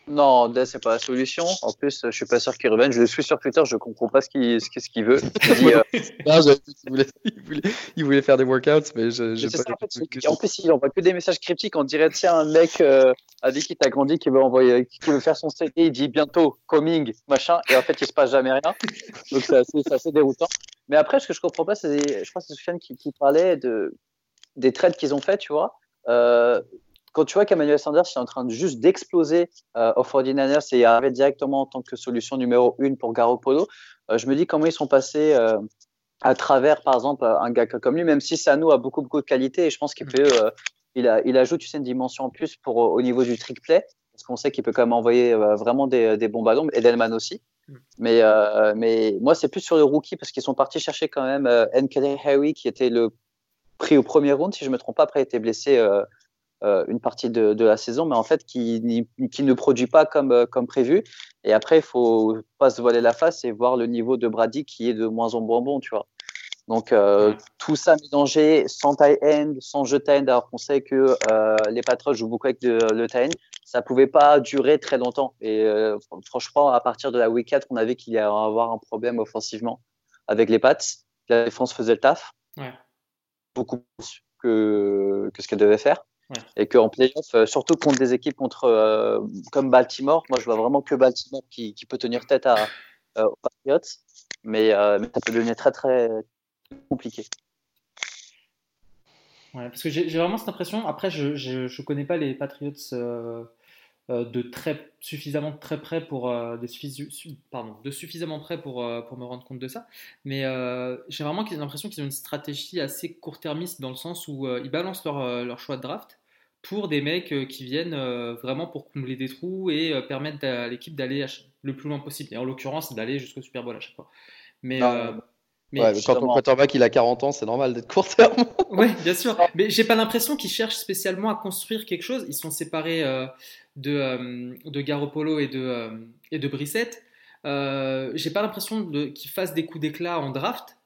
Non, Dez, c'est pas la solution. En plus, je suis pas sûr qu'il revienne. Je le suis sur Twitter, je comprends pas ce qu'il ce qu'il veut. Il, dit, euh... non, il, voulait, il, voulait, il, voulait, faire des workouts, mais je, je pas. Ça, en, fait, en, plus, il envoie que des messages cryptiques. On dirait, tiens, un mec euh, avec qui t'as grandi qui veut envoyer, qui veut faire son CD, il dit bientôt, coming, machin, et en fait, il se passe jamais rien. Donc, c'est assez, assez, déroutant. Mais après, ce que je comprends pas, c'est, je crois que c'est Sofiane qui, qui, parlait de, des trades qu'ils ont fait, tu vois. Euh, quand tu vois qu'Emmanuel Sanders est en train de juste d'exploser euh, au 49ers et arriver directement en tant que solution numéro une pour Garoppolo, euh, je me dis comment ils sont passés euh, à travers, par exemple, un gars comme lui, même si Sanu a beaucoup, beaucoup de qualité et je pense qu'il peut, euh, il, a, il ajoute tu sais, une dimension en plus pour, au niveau du trick play, parce qu'on sait qu'il peut quand même envoyer euh, vraiment des, des, bons ballons, Edelman aussi. Mm. Mais, mais moi, c'est plus sur le rookie parce qu'ils sont partis chercher quand même Nkele Harry qui était le pris au premier round, si je me trompe pas, après il était blessé une partie de, de, la saison, mais en fait qui, qui ne produit pas comme, euh, comme prévu. Et après, il faut pas se voiler la face et voir le niveau de Brady qui est de moins en moins bon, tu vois. Donc euh, tout ça mélangé, sans tie end, sans jeu tie end, alors qu'on sait que euh, les Patriots jouent beaucoup avec de, le tie end, ça pouvait pas durer très longtemps. Et euh, franchement, à partir de la week 4, on avait qu'il y allait avoir un problème offensivement avec les Pats. La défense faisait le taf, ouais. beaucoup plus que, que ce qu'elle devait faire. Ouais. Et qu'en playoff, euh, surtout contre des équipes contre, euh, comme Baltimore, moi je vois vraiment que Baltimore qui, qui peut tenir tête à, euh, aux Patriots, mais, euh, mais ça peut devenir très très compliqué. Ouais, parce que j'ai vraiment cette impression, après je, je, je connais pas les Patriots de très suffisamment très près pour de, suffisamment, pardon, de suffisamment près pour, pour me rendre compte de ça, mais euh, j'ai vraiment l'impression qu'ils ont une stratégie assez court-termiste dans le sens où ils balancent leur, leur choix de draft pour des mecs qui viennent vraiment pour combler des trous et permettre à l'équipe d'aller le plus loin possible. Et en l'occurrence, d'aller jusqu'au Super Bowl à chaque fois. Mais, mais ouais, quand ton quarterback il a 40 ans, c'est normal d'être court terme. oui, bien sûr. Mais j'ai pas l'impression qu'ils cherchent spécialement à construire quelque chose. Ils sont séparés euh, de, euh, de Garoppolo et de, euh, et de Brissette. j'ai pas l'impression qu'ils fassent des coups d'éclat en draft.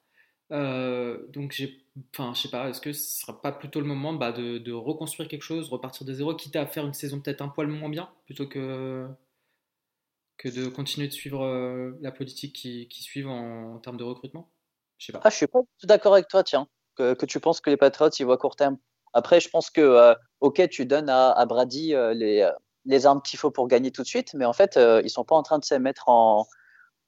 donc j'ai enfin, je sais pas, est-ce que ce sera pas plutôt le moment bah, de, reconstruire quelque chose, repartir de zéro, quitte à faire une saison peut-être un poil moins bien, plutôt que, que de continuer de suivre euh, la politique qui, suivent en, termes de recrutement? Je sais pas. Ah, je suis pas d'accord avec toi, tiens, que, tu penses que les Patriots ils voient court terme. Après, je pense que, euh, ok, tu donnes à, à Brady euh, les, les armes qu'il faut pour gagner tout de suite, mais en fait, euh, ils sont pas en train de se mettre en,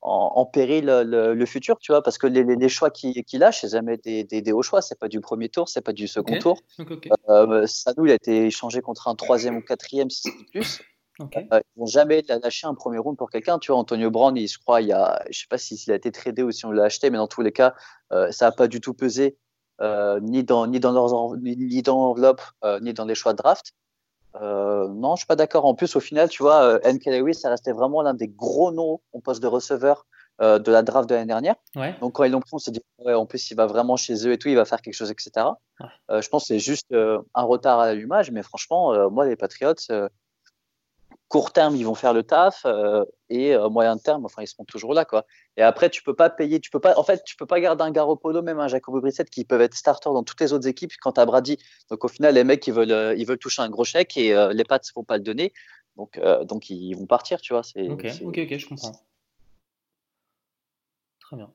en, en péril le, le, futur, tu vois, parce que les, les choix qu'il qui lâche, c'est jamais des, des, des, hauts choix, c'est pas du premier tour, c'est pas du second okay. tour. Okay, okay. Euh, Sadou, il a été échangé contre un troisième ou quatrième, si c'est plus. Okay. Euh, ils vont jamais lâcher un premier round pour quelqu'un. Tu vois, Antonio Brown, il, je crois, il y a, je sais pas s'il si a été tradé ou si on l'a acheté, mais dans tous les cas, euh, ça n'a pas du tout pesé euh, ni dans ni dans leurs ni, ni dans l'enveloppe euh, ni dans les choix de draft. Euh, non, je suis pas d'accord. En plus, au final, tu vois, euh, N. Lewis, ça restait vraiment l'un des gros noms au poste de receveur euh, de la draft de l'année dernière. Ouais. Donc quand ils l'ont pris, on s'est dit, ouais, en plus, il va vraiment chez eux et tout, il va faire quelque chose, etc. Ouais. Euh, je pense que c'est juste un retard à l'allumage, mais franchement, moi, les Patriots, court terme, ils vont faire le taf et moyen terme, enfin, ils seront toujours là, quoi. Et après, tu peux pas payer, tu peux pas, en fait, tu peux pas garder un Garoppolo, même un Jacobo Brissett qui peuvent être starters dans toutes les autres équipes quand t'as Brady. Donc au final, les mecs, ils veulent, ils veulent toucher un gros chèque et les Pats ne vont pas le donner. Donc, donc ils vont partir, tu vois. Ok, ok, ok, je comprends. Très bien.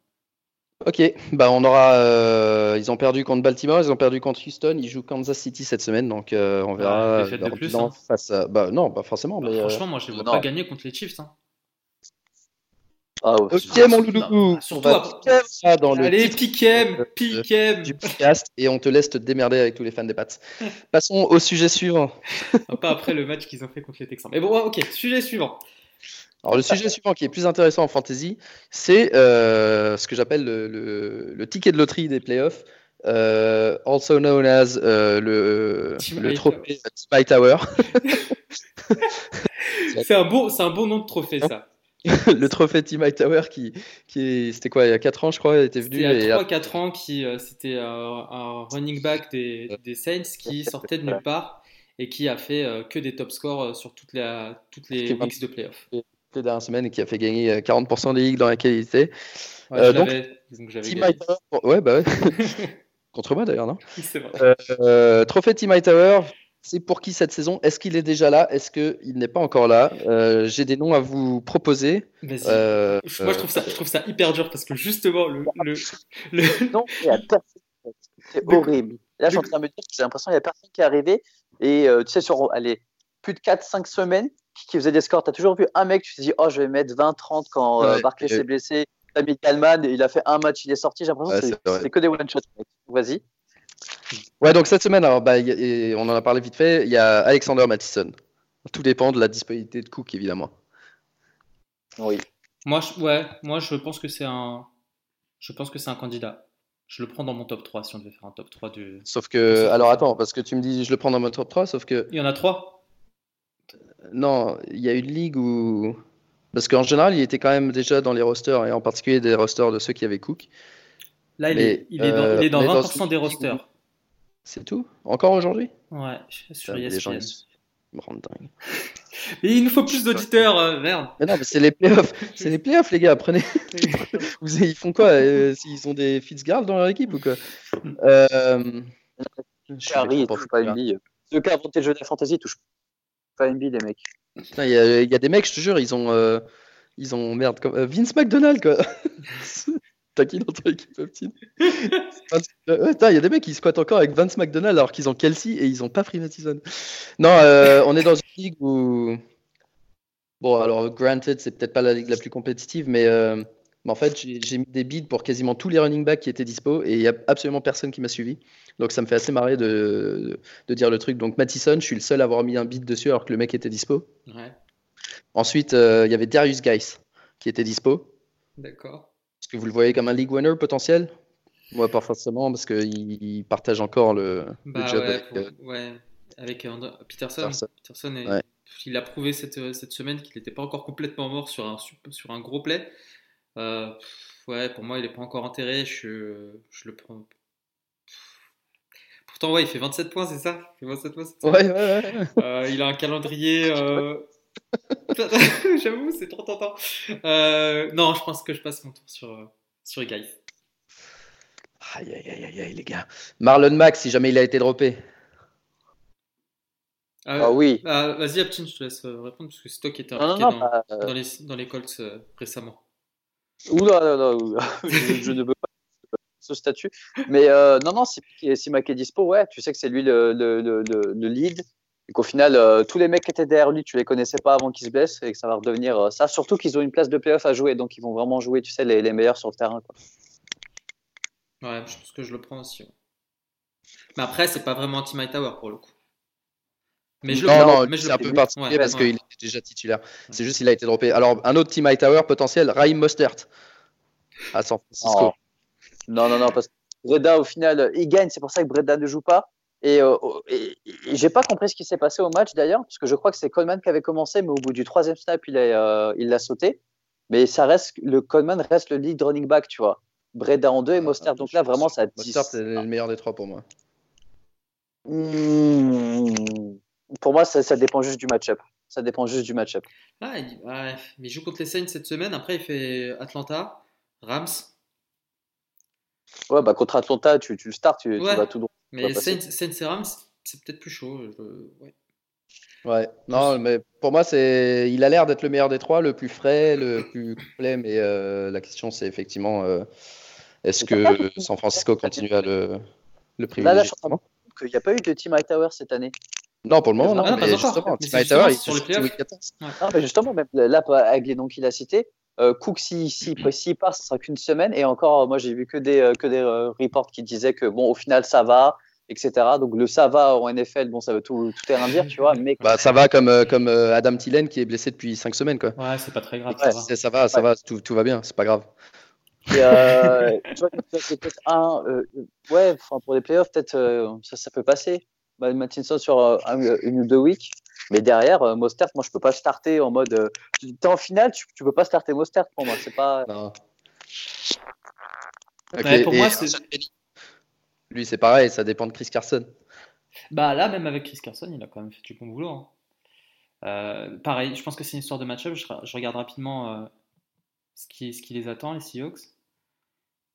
Ok, bah on aura. Euh, ils ont perdu contre Baltimore, ils ont perdu contre Houston, ils jouent Kansas City cette semaine, donc euh, on verra. Ouais, de plus, hein. face à... Bah non, pas forcément. Bah, mais, franchement, moi je ne vois pas gagner contre les Chiefs. Hein. Ah, ouais, ok, mon loulou. Surtout à... dans le Allez, Piquem, Piquem. Du podcast et on te laisse te démerder avec tous les fans des Pats. Passons au sujet suivant. pas après le match qu'ils ont fait contre les Texans. Mais bon, ok, sujet suivant. Alors le sujet suivant qui est plus intéressant en fantasy, c'est euh, ce que j'appelle le, le, le, ticket de loterie des playoffs, euh, also known as euh, le, le trophée Spy Tower. c'est un bon, un bon nom de trophée ça. le trophée Team Hightower qui, qui c'était quoi il y a 4 ans je crois il était venu il y a 3-4 ans qui euh, c'était un, un, running back des, des, Saints qui sortait de nulle part et qui a fait euh, que des top scores sur toutes les toutes les weeks de playoffs les dernières semaines et qui a fait gagner 40% des ligues dans laquelle il était. Ouais, euh, donc, donc Team Hightower, ouais, bah ouais. Contre moi d'ailleurs, non? C'est vrai. Euh, trophée Team Hightower, c'est pour qui cette saison? Est-ce qu'il est déjà là? Est-ce qu'il n'est pas encore là? Euh, J'ai des noms à vous proposer. Euh, Moi, je trouve, ça, je trouve ça hyper dur parce que justement, le. le, le... Non, c'est horrible. Là, je suis en train de me dire que j'ai l'impression qu'il n'y a personne qui est arrivé. Et tu sais, sur allez, plus de 4-5 semaines, qui, faisait des scores, tu as toujours vu un mec, tu te dis, oh, je vais mettre 20-30 quand ouais, Barclay s'est blessé. T'as Kalman, il a fait un match, il est sorti. J'ai l'impression que c'est que des one-shots. Vas-y. Ouais, donc cette semaine, alors, bah, y, on en a parlé vite fait, il y a Alexander Mattison. Tout dépend de la disponibilité de Cook, évidemment. Oui. Moi, je, ouais, moi, je pense que c'est un, je pense que c'est un candidat. Je le prends dans mon top 3 si on devait faire un top 3 du. Sauf que, alors attends, parce que tu me dis je le prends dans mon top 3, sauf que. Il y en a 3 Non, il y a une ligue où. Parce qu'en général, il était quand même déjà dans les rosters, et en particulier des rosters de ceux qui avaient Cook. Là, il, est, il est, dans, euh, il est dans 20% dans des rosters. C'est tout? Encore aujourd'hui? Ouais, sur ESPN. Me rendent dingue. Mais il nous faut plus d'auditeurs, euh, merde. Mais non, mais c'est les playoffs. C'est les playoffs, les gars, prenez. Vous, ils font quoi euh, Ils ont des Fitzgerald dans leur équipe ou quoi? Euh, Harry, ils touchent pas une bille. Ceux qui ont inventé le jeu de la fantasy touchent pas une bille, les mecs. Il y, a, y, a des mecs, je te jure, ils ont. Euh, ils ont. Merde, comme, euh, Vince McDonald, quoi. T'as qui dans ton équipe, Optine Il y a des mecs qui squattent encore avec Vince McDonald alors qu'ils ont Kelsey et ils ont pas Free Mattison. Non, euh, on est dans une ligue où. Bon, alors, granted, c'est peut-être pas la ligue la plus compétitive, mais, euh, mais en fait, j'ai mis des bids pour quasiment tous les running backs qui étaient dispo et il y a absolument personne qui m'a suivi. Donc, ça me fait assez marrer de, de, dire le truc. Donc, Mattison, je suis le seul à avoir mis un bid dessus alors que le mec était dispo. Ouais. Ensuite, euh, il y avait Darius Geis qui était dispo. D'accord. Est-ce que vous le voyez comme un league winner potentiel? Moi, pas forcément, parce qu'il partage encore le, bah, le job ouais, avec, pour, euh, ouais, avec euh, Peterson. Peterson. Peterson est- Ouais. il a prouvé cette, cette semaine qu'il n'était pas encore complètement mort sur un, sur un gros play. Ouais, pour moi, il n'est pas encore enterré. Je, je le prends. Pourtant, ouais, il fait 27 points, c'est ça? Il fait 27 points, c'est ça? Ouais, ouais, ouais. Euh, il a un calendrier. euh, J'avoue, c'est trop tentant. Euh, non, je pense que je passe mon tour sur, euh, sur Guy. Aïe, aïe, aïe, aïe, aïe, les gars. Marlon Mack, si jamais il a été droppé. Ah oui. ah, Vas-y, Aptin, je te laisse répondre parce que c'est toi qui étais Non, non, non, dans, bah, euh, dans les, dans les Colts euh, récemment. Oula, là, là, oula. je, je ne veux pas ce statut. Mais euh, non, non, si, si Mac est dispo, ouais, tu sais que c'est lui le, le, le, le- le lead. Et qu'au final, euh, tous les mecs qui étaient derrière lui, tu les connaissais pas avant qu'ils se blessent et que ça va redevenir euh, ça. Surtout qu'ils ont une place de playoff à jouer, donc ils vont vraiment jouer, tu sais, les, les meilleurs sur le terrain. Quoi. Ouais, je pense que je le prends aussi. ouais. Mais après, c'est pas vraiment anti Tower pour le coup. Mais je le non, prends. non, mais je c'est le un peu particulier Ouais, parce ouais. qu'il était déjà titulaire. C'est juste qu'il a été droppé. Alors, un autre Team Tower potentiel, Raheem Mostert à San Francisco. Oh. Non, non, non, parce que Breda, au final, euh, il gagne, c'est pour ça que Breda ne joue pas. Et, euh, et, et j'ai pas compris ce qui s'est passé au match d'ailleurs, parce que je crois que c'est Coleman qui avait commencé, mais au bout du troisième snap, il l'a euh, il l'a sauté. Mais ça reste, le Coleman reste le lead running back, tu vois. Breda en deux et Mostert. Donc là, vraiment, ça. Mostert, c'est le meilleur des trois pour moi. Mmh. Pour moi, ça, ça dépend juste du match-up. Ça dépend juste du match-up. Ah, il, ouais, mais il joue contre les Saints cette semaine. Après, il fait Atlanta, Rams. Ouais, bah contre Atlanta, tu, tu le starts, tu, tu Ouais. vas tout droit. Mais. Saints, et Rams, c'est peut-être plus chaud. je- ouais. Ouais, non, mais pour moi, c'est, il a l'air d'être le meilleur des trois, le plus frais, le plus complet. Mais euh, la question, c'est effectivement, euh, est-ce que San Francisco continue à le, le Là, là, privilégier je qu'il n'y a pas eu de Team Hightower cette année. Non, pour le moment, non. Ah, pas mais encore. justement, Team c'est High Tower, justement il sur les playoffs. 14. Non, mais justement, même là, avec les noms qu'il a cités, Cook, s'il si, si, s'il part, ce sera qu'une semaine. Et encore, euh, moi, j'ai vu que des, euh, que des euh, reports qui disaient que, bon, au final, ça va, etc. Donc, le ça va en NFL, bon, ça veut tout, tout rien dire, tu vois. Mais Bah, ça va comme, euh, comme euh, Adam Thielen qui est blessé depuis 5 semaines, quoi. Ouais, c'est pas très grave. Ouais, ça va. Ça va, ça va, tout, tout va bien, c'est pas grave. Et, euh, tu vois, c'est peut-être un. euh, ouais, pour les playoffs, peut-être euh, ça, ça peut passer. Bah, Mattinson sur euh, un- une ou deux weeks. Mais derrière, euh, Mostert, moi, je peux pas starter en mode. Euh, T'es en finale, tu, tu peux pas starter Mostert pour moi. C'est pas. Non. Ok, Ouais, pour moi, Lui, c'est pareil, ça dépend de Chris Carson. Bah là, même avec Chris Carson, il a quand même fait du bon boulot. hein. Euh, pareil, je pense que c'est une histoire de match-up. Je, je regarde rapidement euh, ce, qui, ce qui les attend, les Seahawks.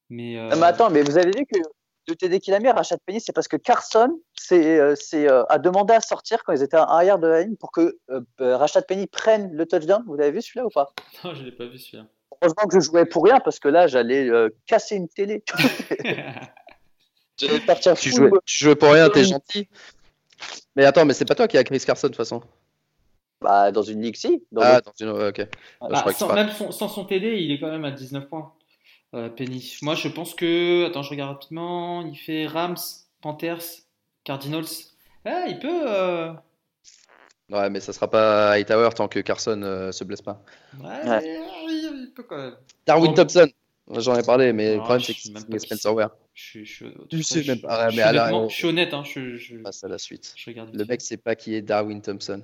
Mais, euh, Non, mais attends, mais vous avez vu que le TD qu'il a mis à Rachat Penny, c'est parce que Carson c'est, euh, euh, a demandé à sortir quand ils étaient à arrière de la ligne pour que euh, Rachat Penny prenne le touchdown. Vous l'avez vu celui-là ou pas? Non, je l'ai pas vu celui-là. Heureusement que je jouais pour rien parce que là, j'allais casser une télé. j'allais partir tu jouais, tu jouais pour rien, t'es gentil. Mais attends, mais c'est pas toi qui as Chris Carson de toute façon. Bah, dans une ligue, si. ah, dans une. Ok. Bah, sans, même sans son TD, il est quand même à 19 points. Euh, Penny. Moi, je pense que. Attends, je regarde rapidement. Il fait Rams, Panthers, Cardinals. Ah, il peut. Euh, ouais, mais ça sera pas Hightower tant que Carson euh, se blesse pas. Ouais, il peut quand même. Darwin Thompson. J'en ai parlé, mais le problème c'est que c'est Spencer Ware. Je, sais même pas. je suis honnête. Hein, je, je, passe à la suite. le mec sait pas qui est Darwin Thompson.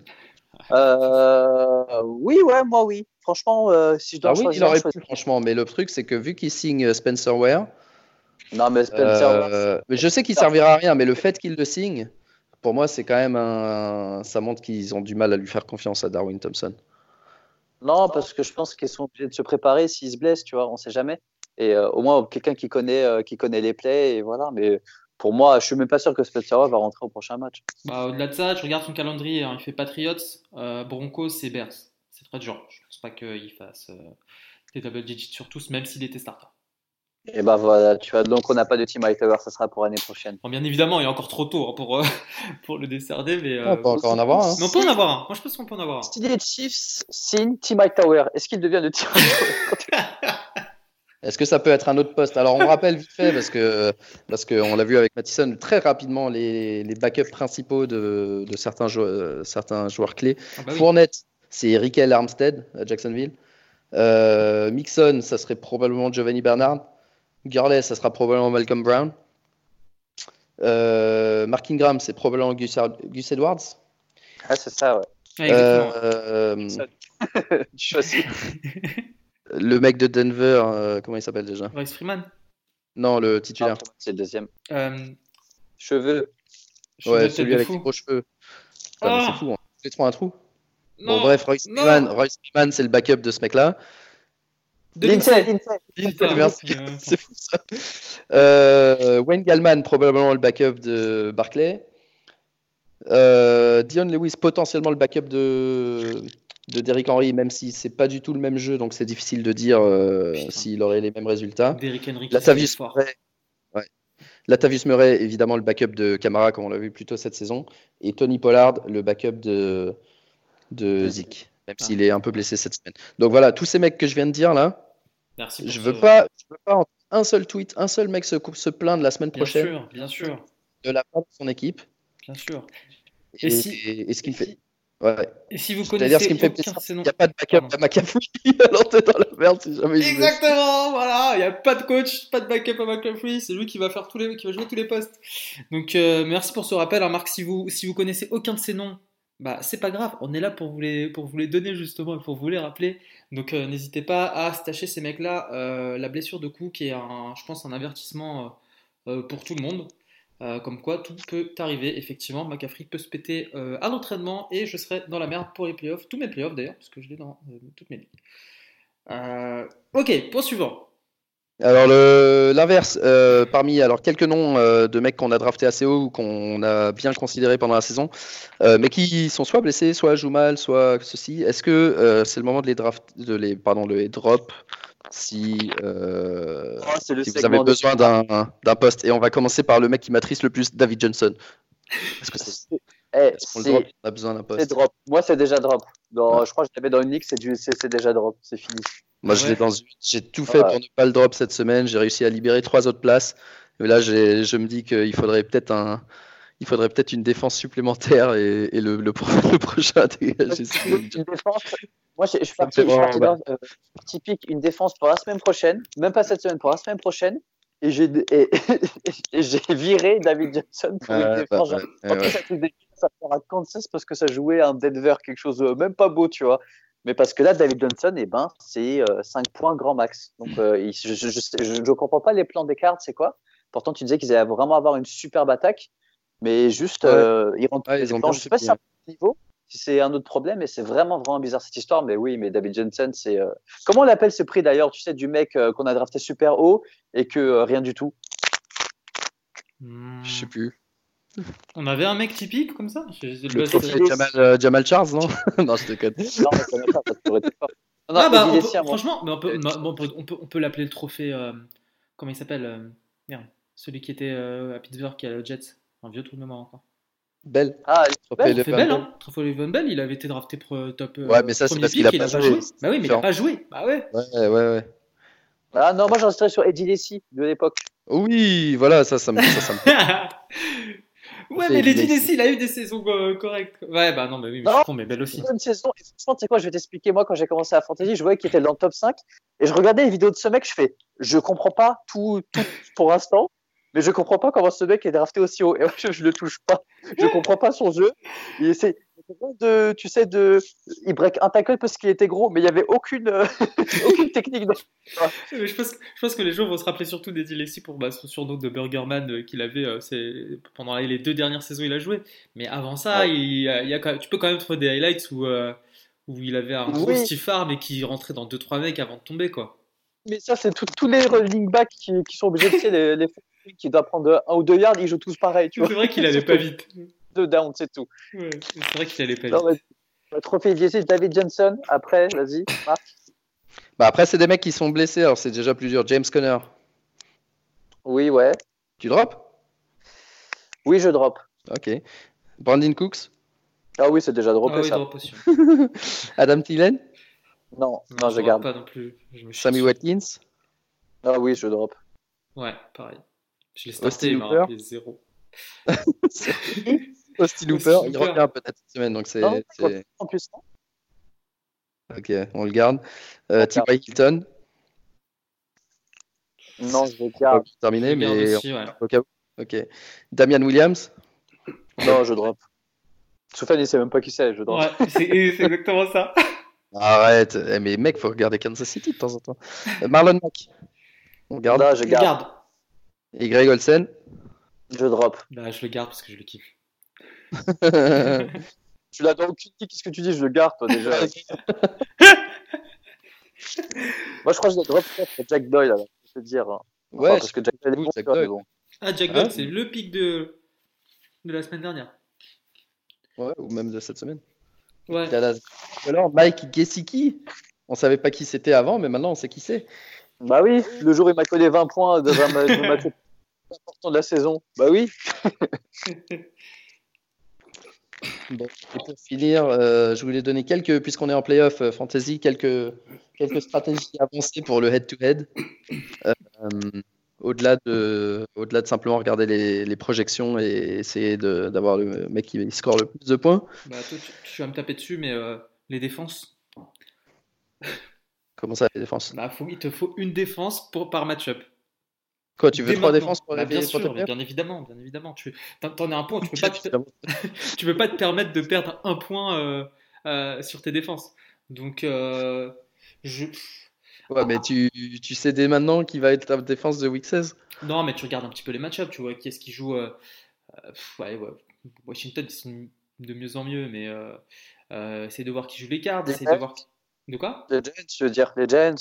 Euh, oui, ouais, moi oui. Franchement, euh, si je dois ah oui, il aurait pu, franchement. Mais le truc, c'est que vu qu'il signe Spencer Ware. Non, mais Spencer euh, mais je sais qu'il servira à rien, mais le fait qu'il le signe, pour moi, c'est quand même un. Ça montre qu'ils ont du mal à lui faire confiance à Darwin Thompson. Non, parce que je pense qu'ils sont obligés de se préparer s'ils se blessent, tu vois, on sait jamais. Et au moins, quelqu'un qui connaît, qui connaît les plays, et voilà. Mais pour moi, je suis même pas sûr que Spencer va rentrer au prochain match. Bah, Au-delà de ça, je regarde son calendrier. Hein. Il fait Patriots, euh, Broncos et Bears. C'est très dur. Je pense pas qu'il fasse euh, des double digits sur tous, même s'il était starter. Et bah voilà, tu vois, donc on n'a pas de team Hightower, ça sera pour l'année prochaine. bien évidemment, il est encore trop tôt hein, pour, euh, pour le décerner, mais. on peut encore en avoir un. Mais on peut en avoir un. Moi, je pense qu'on peut en avoir un. Si les Chiefs signe Team Hightower, est-ce qu'il devient le team Hightower Est-ce que ça peut être un autre poste? Alors, on rappelle vite fait, parce que parce qu'on l'a vu avec Mattison, très rapidement, les, les backups principaux de, de certains, joueurs, certains joueurs clés. Ah bah Fournette, c'est Rickel Armstead à Jacksonville. Euh, Mixon, ça serait probablement Giovanni Bernard. Gurley, ça sera probablement Malcolm Brown. Euh, Mark Ingram, c'est probablement Gus, Gus, Edwards. Ah, c'est ça, ouais. Euh, Le mec de Denver, euh, comment il s'appelle déjà? Royce Freeman? Non, le titulaire. Ah, c'est le deuxième. Euh... Cheveux. Ouais, celui avec les gros cheveux. Ah. C'est fou, hein. les trois un trou. bon, bref, Royce Freeman, Royce Freeman c'est le backup de ce mec-là. Lindsay, merci. c'est fou ça. Euh, Wayne Gallman, probablement le backup de Barclay. Euh, Dion Lewis, potentiellement le backup de de Derrick Henry, même si c'est pas du tout le même jeu, donc c'est difficile de dire euh, s'il aurait les mêmes résultats. Derrick Henry, Latavius Murray, ouais. Latavius Murray, évidemment le backup de Camara, comme on l'a vu plus tôt cette saison, et Tony Pollard, le backup de, de Zeke, même s'il est un peu blessé cette semaine. Donc voilà, tous ces mecs que je viens de dire là, Merci je veux pas, je veux pas un seul tweet, un seul mec se, se plaindre la semaine prochaine. Bien sûr, bien sûr. De la part de son équipe. Bien sûr. Et, et, ce qu'il fait. Ouais. Et si vous connaissez ce qui me fait plaisir, il n'y a pas de backup à McAfee, alors t'es dans la merde si jamais Exactement, voilà, il n'y a pas de coach, pas de backup à McAfee, c'est lui qui va faire tous les, qui va jouer tous les postes. Donc euh, merci pour ce rappel, hein, Marc. Si vous, si vous connaissez aucun de ces noms, bah c'est pas grave, on est là pour vous les, pour vous les donner justement et pour vous les rappeler. Donc euh, n'hésitez pas à stacher ces mecs-là. Euh, la blessure de coup qui est, un, je pense, un avertissement pour tout le monde. Euh, comme quoi tout peut arriver, effectivement. McCaffrey peut se péter euh, à l'entraînement et je serai dans la merde pour les playoffs, tous mes playoffs d'ailleurs, parce que je l'ai dans euh, toutes mes ligues. ok, point suivant. Alors l'inverse, parmi alors quelques noms de mecs qu'on a drafté assez haut ou qu'on a bien considéré pendant la saison, mais qui sont soit blessés, soit jouent mal, soit ceci. Est-ce que c'est le moment de les draft, de les pardon, le drop si, euh, oh, si vous avez besoin d'un poste. Et on va commencer par le mec qui m'attriste le plus, David Johnson. Que c'est. Eh, on a besoin d'un poste. Drop. Moi, c'est déjà drop. Dans, Je crois que je l'avais dans une ligue, c'est déjà drop. C'est fini. Moi, je dans J'ai tout fait pour ne pas le drop cette semaine. J'ai réussi à libérer trois autres places. Mais là, je me dis qu'il faudrait peut-être un, il faudrait peut-être une défense supplémentaire et, le, le, prochain à dégager. Une défense, moi, je, suis parti, euh, typique, une défense pour la semaine prochaine, même pas cette semaine, pour la semaine prochaine. Et j'ai viré David Johnson pour une défense. Bah, ouais, ça fera Kansas parce que ça jouait un Denver, quelque chose de même pas beau, tu vois. Mais parce que là, David Johnson, eh ben, c'est 5 euh, points grand max. Donc, euh, je ne comprends pas les plans des cartes, c'est quoi Pourtant, tu disais qu'ils allaient vraiment avoir une superbe attaque. Mais juste, euh, ils rentrent. Ouais, ils ont je sais pas si c'est un niveau, si c'est un autre problème, mais c'est vraiment, vraiment bizarre cette histoire. Mais oui, mais David Johnson, c'est. Euh... Comment on l'appelle ce prix d'ailleurs Tu sais, du mec euh, qu'on a drafté super haut et que euh, rien du tout? Hmm. Je sais plus. On avait un mec typique comme ça? Je- je- Le trophée c'est- Jamal, euh, Jamal Charles, non? Non, je déconne. Non, mais ça m'étonne, ça aurait été fort. Non, non, Ah bah, on peut- Lacy, à moi. franchement, mais on peut, on peut, on peut, on peut l'appeler le trophée. euh, comment il s'appelle euh, Merde, celui qui était euh, à Pittsburgh, qui a le Jets. Un vieux trou de mémoire encore. Belle. Ah, Trophée Bell, Van Bell, Bell. hein Trophée Levan Bell, il avait été drafté pro- top. euh, Ouais, mais ça, c'est parce qu'il a pas joué. Bah oui, mais il a pas joué. Bah ouais. Ouais, ouais, ouais. Ah non, moi j'en resterais sur Eddie Lacy de l'époque. Oui, voilà, ça, ça me. Ça, ça me... ouais, mais Lady Lacy. Il a eu des saisons euh, correctes. Ouais, bah non, mais oui, mais je mais Belle aussi. Bonne saison. Et franchement, tu sais quoi, je vais t'expliquer. Moi, quand j'ai commencé à Fantasy, je voyais qu'il était dans le top 5. Et je regardais les vidéos de ce mec, je fais, je comprends pas tout, tout pour l'instant. Mais je comprends pas comment ce mec est drafté aussi haut. Et moi, je, je le touche pas. Je comprends pas son jeu. Il essaie de, tu sais, de, il break un tackle parce qu'il était gros, mais il y avait aucune, euh, aucune technique. dans- Mais je pense, je pense que les gens vont se rappeler surtout d'Eddie Lacy pour bah, son surnom de Burgerman euh, qu'il avait euh, pendant les deux dernières saisons il a joué. Mais avant ça, Ouais. il, y a- il y a quand même- tu peux quand même trouver des highlights où, euh, où il avait un gros Oui. stiff arm et qui rentrait dans 2-3 mecs avant de tomber. quoi. Mais ça, c'est tous les running backs qui, qui sont obligés, sais, les, les qui doivent prendre un ou deux yards, ils jouent tous pareil, tu C'est vois. vrai qu'il allait pas vite. Deux downs, c'est tout. Ouais, c'est vrai qu'il allait pas Non, vite. le trophée Eddie David Johnson. Après, vas-y, Marc. Bah, après, c'est des mecs qui sont blessés, alors c'est déjà plus dur. James Conner, Oui, ouais. tu drops? Oui, je drop. Ok. Brandon Cooks, Ah oui, c'est déjà droppé Ah oui, ça. drop aussi. Adam Thielen, Non, non, je garde. pas non plus. Je me chie Sammy. Watkins, Ah oui, je drop. Ouais, pareil. Je l'ai Austin starté, il m'a Hooper. rappelé zéro. Austin Hooper, il revient peut-être cette semaine, donc c'est. En plus, non. Ok, on le garde. Euh, T.Y. Hilton, Non, je le garde. terminé, Je garde mais aussi, ouais. au cas où. Ok. Damian Williams, Non, je drop. Soufiane, il sait même pas qui c'est, je drop. Ouais, c'est exactement ça. arrête. Eh, mais mec, faut regarder Kansas City de temps en temps. Euh, Marlon Mack, on garde. Non, je Je garde. Et Greg Olsen. Je drop. Bah, je le garde parce que je le kiffe. Tu l'as dans aucune qu'est-ce que tu dis? Je le garde, toi, déjà. Moi, je crois que je le drop peut-être Jack Doyle, alors, je peux te dire. hein. ouais, parce que Jack Doyle est bon, Jack Doyle. bon. Ah, Jack Ah, Doyle, oui. c'est le pic de... de la semaine dernière. ouais, ou même de cette semaine. Ouais. Alors, Mike Gesicki, on savait pas qui c'était avant, mais maintenant on sait qui c'est. Bah oui, le jour où il m'a collé 20 points dans un match, important de la saison. Bah oui. Bon, et pour finir, euh, je voulais donner quelques, puisqu'on est en playoff euh, fantasy, quelques, quelques stratégies avancées pour le head-to-head. Euh, au-delà de, au-delà de simplement regarder les, les projections et essayer de- d'avoir le mec qui score le plus de points. Bah, toi, tu, tu vas me taper dessus, mais euh, les défenses, Comment ça, les défenses? Bah, faut, il te faut une défense pour, par match-up. Quoi, tu veux Dès trois maintenant. défenses pour Bah, Bien sûr, bien évidemment, bien évidemment. Tu t'en, t'en as un point, tu peux pas te, tu peux pas te permettre de perdre un point euh, euh, sur tes défenses. Donc, euh, je... Ouais, mais tu, tu sais dès maintenant qui va être ta défense de week 16 non, mais tu regardes un petit peu les match-up, tu vois qui est-ce qui joue. pff, ouais, ouais. Washington, ils sont de mieux en mieux, mais euh, euh, essaye de voir qui joue les cartes, de voir. De quoi? Les Giants, je veux dire, les Giants.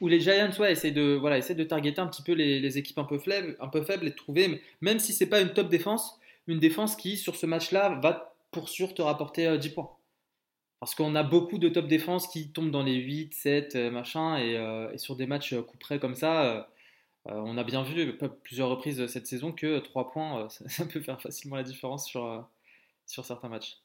Ou les Giants, ouais, essaye de, voilà, essaye de targeter un petit peu les, équipes un peu, faibles, un peu faibles et de trouver, même si c'est pas une top défense, une défense qui, sur ce match-là, va pour sûr te rapporter euh, 10 points. Parce qu'on a beaucoup de top défense qui tombent dans les 8, 7, euh, machin, et, euh, et sur des matchs euh, coup près comme ça, on a bien vu plusieurs reprises cette saison que 3 points, ça, peut faire facilement la différence sur, sur certains matchs.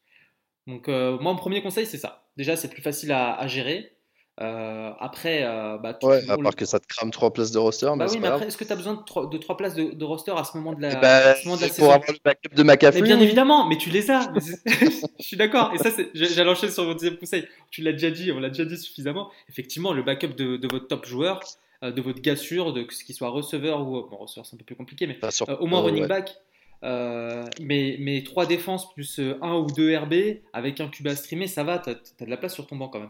Donc, moi, mon premier conseil, c'est ça. Déjà, c'est plus facile à gérer. Euh, après, euh, bah, Ouais, à part que ça te crame trois places de roster, bah mais oui, mais après, est-ce que tu as besoin de trois, de trois places de, de roster à ce moment de la, Eh ce moment de la pour avoir le backup de Mais McAfee, bien oui. évidemment, mais tu les as. Je suis d'accord. Et ça, j'allais enchaîner sur mon deuxième conseil. Tu l'as déjà dit, on l'a déjà dit suffisamment. Effectivement, le backup de, de votre top joueur, euh, de votre gars sûr, de ce qu'il soit receveur ou bon, receveur, c'est un peu plus compliqué, mais au moins running ouais. back. Mais, mais trois défenses plus un ou deux RB avec un QB à streamer, ça va. T'as as de la place sur ton banc quand même.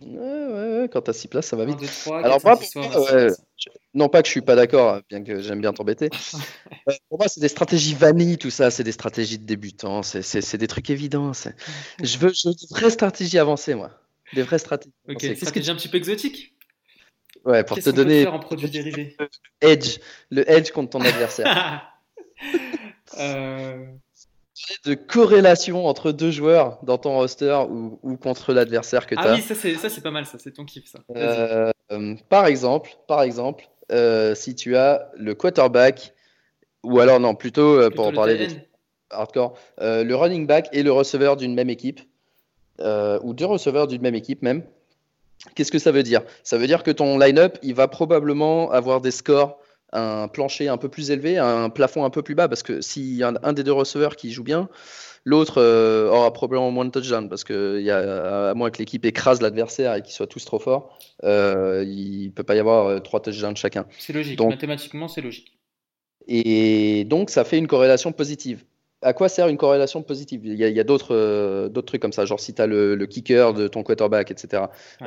Ouais, ouais, ouais, quand t'as 6 places, ça va 1, vite. 2, 3, Alors 4, moi, 5, 6, pour 7, moi, 8, ouais, 9, 10. Non pas que je suis pas d'accord, bien que j'aime bien t'embêter. Euh, pour moi, c'est des stratégies vanille, tout ça, c'est des stratégies de débutants, c'est- c'est c'est des trucs évidents. c'est- Je veux, je veux des vraies stratégies avancées, moi. Des vraies stratégies. Ok, avancées. Qu'est-ce que stratégie un petit peu exotique. Ouais, pour te donner faire en produits dérivés edge, le edge contre ton adversaire. Euh, de corrélation entre deux joueurs dans ton roster ou, ou contre l'adversaire que tu Ah as. oui, ça c'est pas mal, ça c'est ton kiff ça. Euh, par exemple, par exemple euh, si tu as le quarterback, ou alors non, plutôt euh, pour Plutôt le parler tight des hardcore, le running back et le receveur d'une même équipe, ou deux receveurs d'une même équipe même. Qu'est-ce que ça veut dire? Ça veut dire que ton line-up, il va probablement avoir des scores, un plancher un peu plus élevé, un plafond un peu plus bas, parce que a un, un des deux receveurs qui joue bien, l'autre euh, aura probablement moins de touchdowns, parce que y a, à moins que l'équipe écrase l'adversaire et qu'ils soient tous trop forts, euh, il peut pas y avoir euh, trois touchdowns chacun. C'est logique, Donc- mathématiquement c'est logique. Et donc, ça fait une corrélation positive. À quoi sert une corrélation positive? Il y a, a d'autres euh, d'autres trucs comme ça, genre si tu as le, le kicker de ton quarterback, etc. Ouais.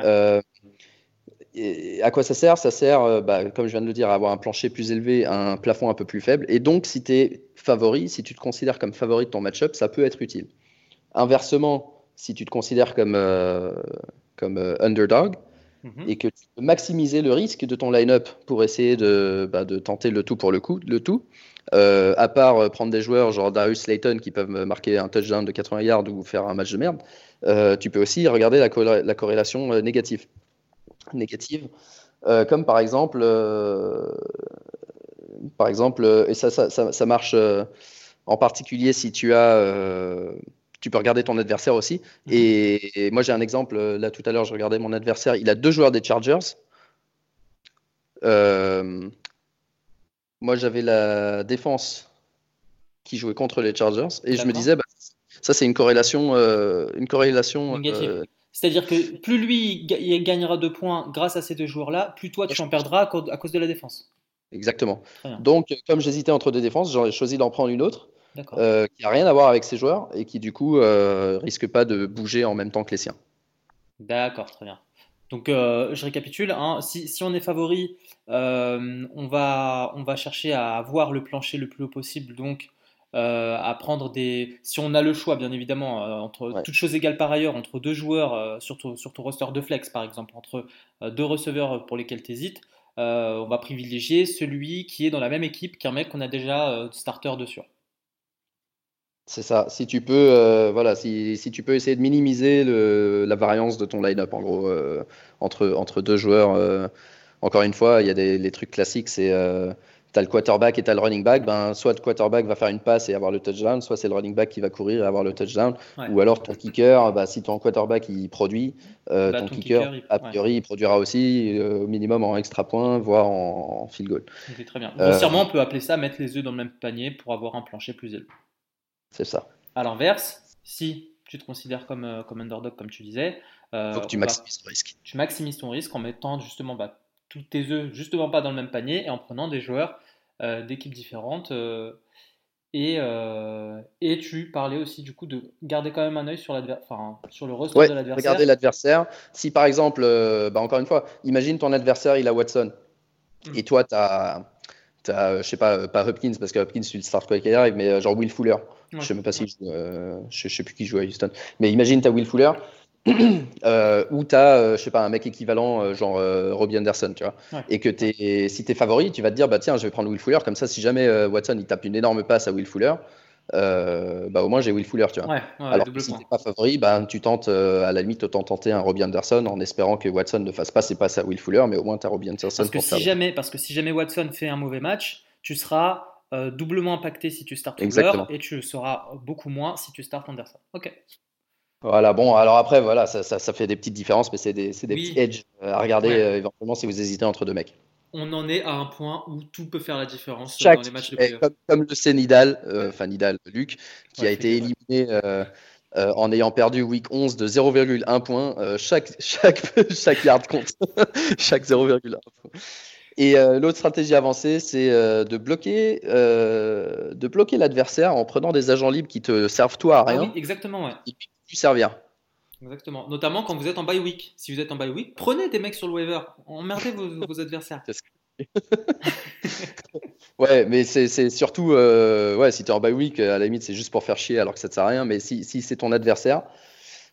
Et à quoi ça sert? Ça sert, euh, bah, comme je viens de le dire, à avoir un plancher plus élevé, un plafond un peu plus faible. Et donc, si tu es favori, si tu te considères comme favori de ton match-up, ça peut être utile. Inversement, si tu te considères comme, euh, comme euh, underdog, Mhm. et que tu peux maximiser le risque de ton line-up pour essayer de, bah, de tenter le tout pour le coup, le tout. Euh, à part prendre des joueurs genre Darius Slayton qui peuvent marquer un touchdown de 80 yards ou faire un match de merde, tu peux aussi regarder la, corré- la corrélation négative. Négative, Euh, comme par exemple, euh, par exemple, euh, et ça, ça, ça, ça marche euh, en particulier si tu as, tu peux regarder ton adversaire aussi. Mhm. Et, et moi, j'ai un exemple. Là, tout à l'heure, je regardais mon adversaire. Il a deux joueurs des Chargers. Moi, j'avais la défense qui jouait contre les Chargers. Et je me disais, bah, ça, c'est une corrélation, une corrélation Négative. C'est-à-dire que plus lui il gagnera deux points grâce à ces deux joueurs-là, plus toi tu en perdras à cause, de la défense. exactement. Donc, comme j'hésitais entre deux défenses, j'aurais choisi d'en prendre une autre euh, qui n'a rien à voir avec ces joueurs et qui, du coup, euh, risque pas de bouger en même temps que les siens. D'accord, très bien. Donc, euh, je récapitule. hein. Si, si on est favori, on va, on va chercher à avoir le plancher le plus haut possible. Donc, euh, à prendre des. Si on a le choix, bien évidemment, euh, entre Ouais. toutes choses égales par ailleurs, entre deux joueurs, euh, surtout sur ton roster de flex par exemple, entre euh, deux receveurs pour lesquels tu hésites, on va privilégier celui qui est dans la même équipe qu'un mec qu'on a déjà starter dessus. C'est ça. Si tu peux, voilà, si, si tu peux essayer de minimiser le, la variance de ton line-up, en gros, entre, entre deux joueurs. encore une fois, il y a des les trucs classiques, c'est tu as le quarterback et tu as le running back. Ben, soit le quarterback va faire une passe et avoir le touchdown, soit c'est le running back qui va courir et avoir le touchdown. Ouais. Ou alors ton kicker, bah, si ton quarterback il produit, euh, Bah, ton, ton kicker, kicker, il- a priori, il produira aussi euh, au minimum en extra point, voire en, en field goal. Ok, très bien. Euh, Grossièrement, on peut appeler ça mettre les œufs dans le même panier pour avoir un plancher plus élevé. C'est ça. À l'inverse, si tu te considères comme, comme underdog, comme tu disais, Faut que tu risque. tu maximises ton risque en mettant justement bah, tous tes œufs justement pas dans le même panier et en prenant des joueurs euh, d'équipes différentes. euh, et, euh, et tu parlais aussi du coup de garder quand même un œil sur, enfin, sur le roster Ouais, de l'adversaire. regardez l'adversaire. Si par exemple, bah, encore une fois, imagine ton adversaire, il a Watson. Mm. Et toi, tu as, je sais pas, pas Hopkins, parce que Hopkins, tu le start quoi qu'il arrive, mais genre Will Fuller. Ouais. Je sais même pas euh, je, je sais plus qui joue à Houston. Mais imagine, tu as Will Fuller. euh, ou tu as, je sais pas, un mec équivalent, euh, genre euh, Robbie Anderson, tu vois. Ouais. Et que es, si tu es favori, tu vas te dire, bah tiens, je vais prendre Will Fuller, comme ça, si jamais euh, Watson il tape une énorme passe à Will Fuller, euh, bah au moins j'ai Will Fuller, tu vois. Ouais, ouais, Alors que si t'es pas favori, ben, tu tentes, euh, à la limite, autant tenter un Robbie Anderson en espérant que Watson ne fasse pas ses passes à Will Fuller, mais au moins tu as Robbie Anderson Parce que, pour si jamais, parce que si jamais Watson fait un mauvais match, tu seras euh, doublement impacté si tu startes Fuller et tu seras beaucoup moins si tu startes Anderson. Ok. Voilà, bon, alors après, voilà, ça, ça, ça fait des petites différences, mais c'est des, des Oui. petits edges euh, à regarder Ouais. euh, éventuellement si vous hésitez entre deux mecs. On en est à un point où tout peut faire la différence euh, Chaque, dans les matchs de playoff. comme, comme le sait Nidal, euh, enfin Nidal, Luc, qui Ouais, a été éliminé euh, euh, en ayant perdu week 11 de 0,1 point, euh, chaque, chaque, chaque yard compte, chaque 0,1 point. Et euh, l'autre stratégie avancée, c'est euh, de bloquer, euh, de bloquer l'adversaire en prenant des agents libres qui te servent toi à Ah rien oui, exactement, ouais. et servir. Exactement. Notamment quand vous êtes en bye week. Si vous êtes en bye week, prenez des mecs sur le waiver. Emmerdez vos, vos adversaires. Ouais, mais c'est c'est surtout, euh, ouais, si tu es en bye week, à la limite, c'est juste pour faire chier alors que ça te sert à rien. Mais si, si c'est ton adversaire,